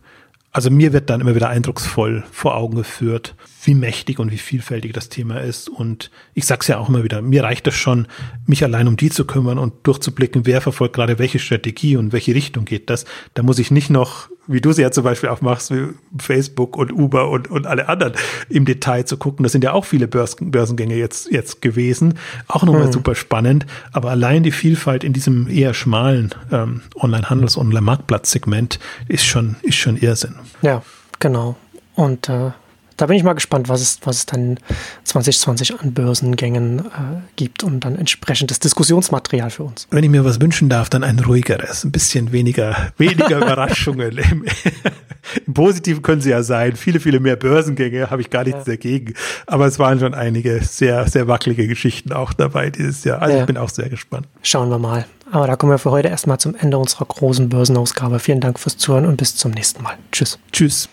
also mir wird dann immer wieder eindrucksvoll vor Augen geführt, wie mächtig und wie vielfältig das Thema ist. Und ich sag's ja auch immer wieder, mir reicht es schon, mich allein um die zu kümmern und durchzublicken, wer verfolgt gerade welche Strategie und welche Richtung geht das. Da muss ich nicht noch, wie du sie ja zum Beispiel auch machst, wie Facebook und Uber und, und alle anderen im Detail zu gucken. Das sind ja auch viele Börsen, Börsengänge jetzt, jetzt gewesen. Auch nochmal hm. super spannend. Aber allein die Vielfalt in diesem eher schmalen ähm, Online-Handels- und Online-Marktplatz-Segment ist schon, ist schon Irrsinn. Ja, genau. Und äh, da bin ich mal gespannt, was es, was es dann 2020 an Börsengängen äh, gibt und dann entsprechendes Diskussionsmaterial für uns. Wenn ich mir was wünschen darf, dann ein ruhigeres, ein bisschen weniger, weniger Überraschungen. Im, Im, Positiven können sie ja sein. Viele, viele mehr Börsengänge habe ich gar nichts ja. dagegen. Aber es waren schon einige sehr, sehr wackelige Geschichten auch dabei dieses Jahr. Also ja. ich bin auch sehr gespannt. Schauen wir mal. Aber da kommen wir für heute erstmal zum Ende unserer großen Börsenausgabe. Vielen Dank fürs Zuhören und bis zum nächsten Mal. Tschüss. Tschüss.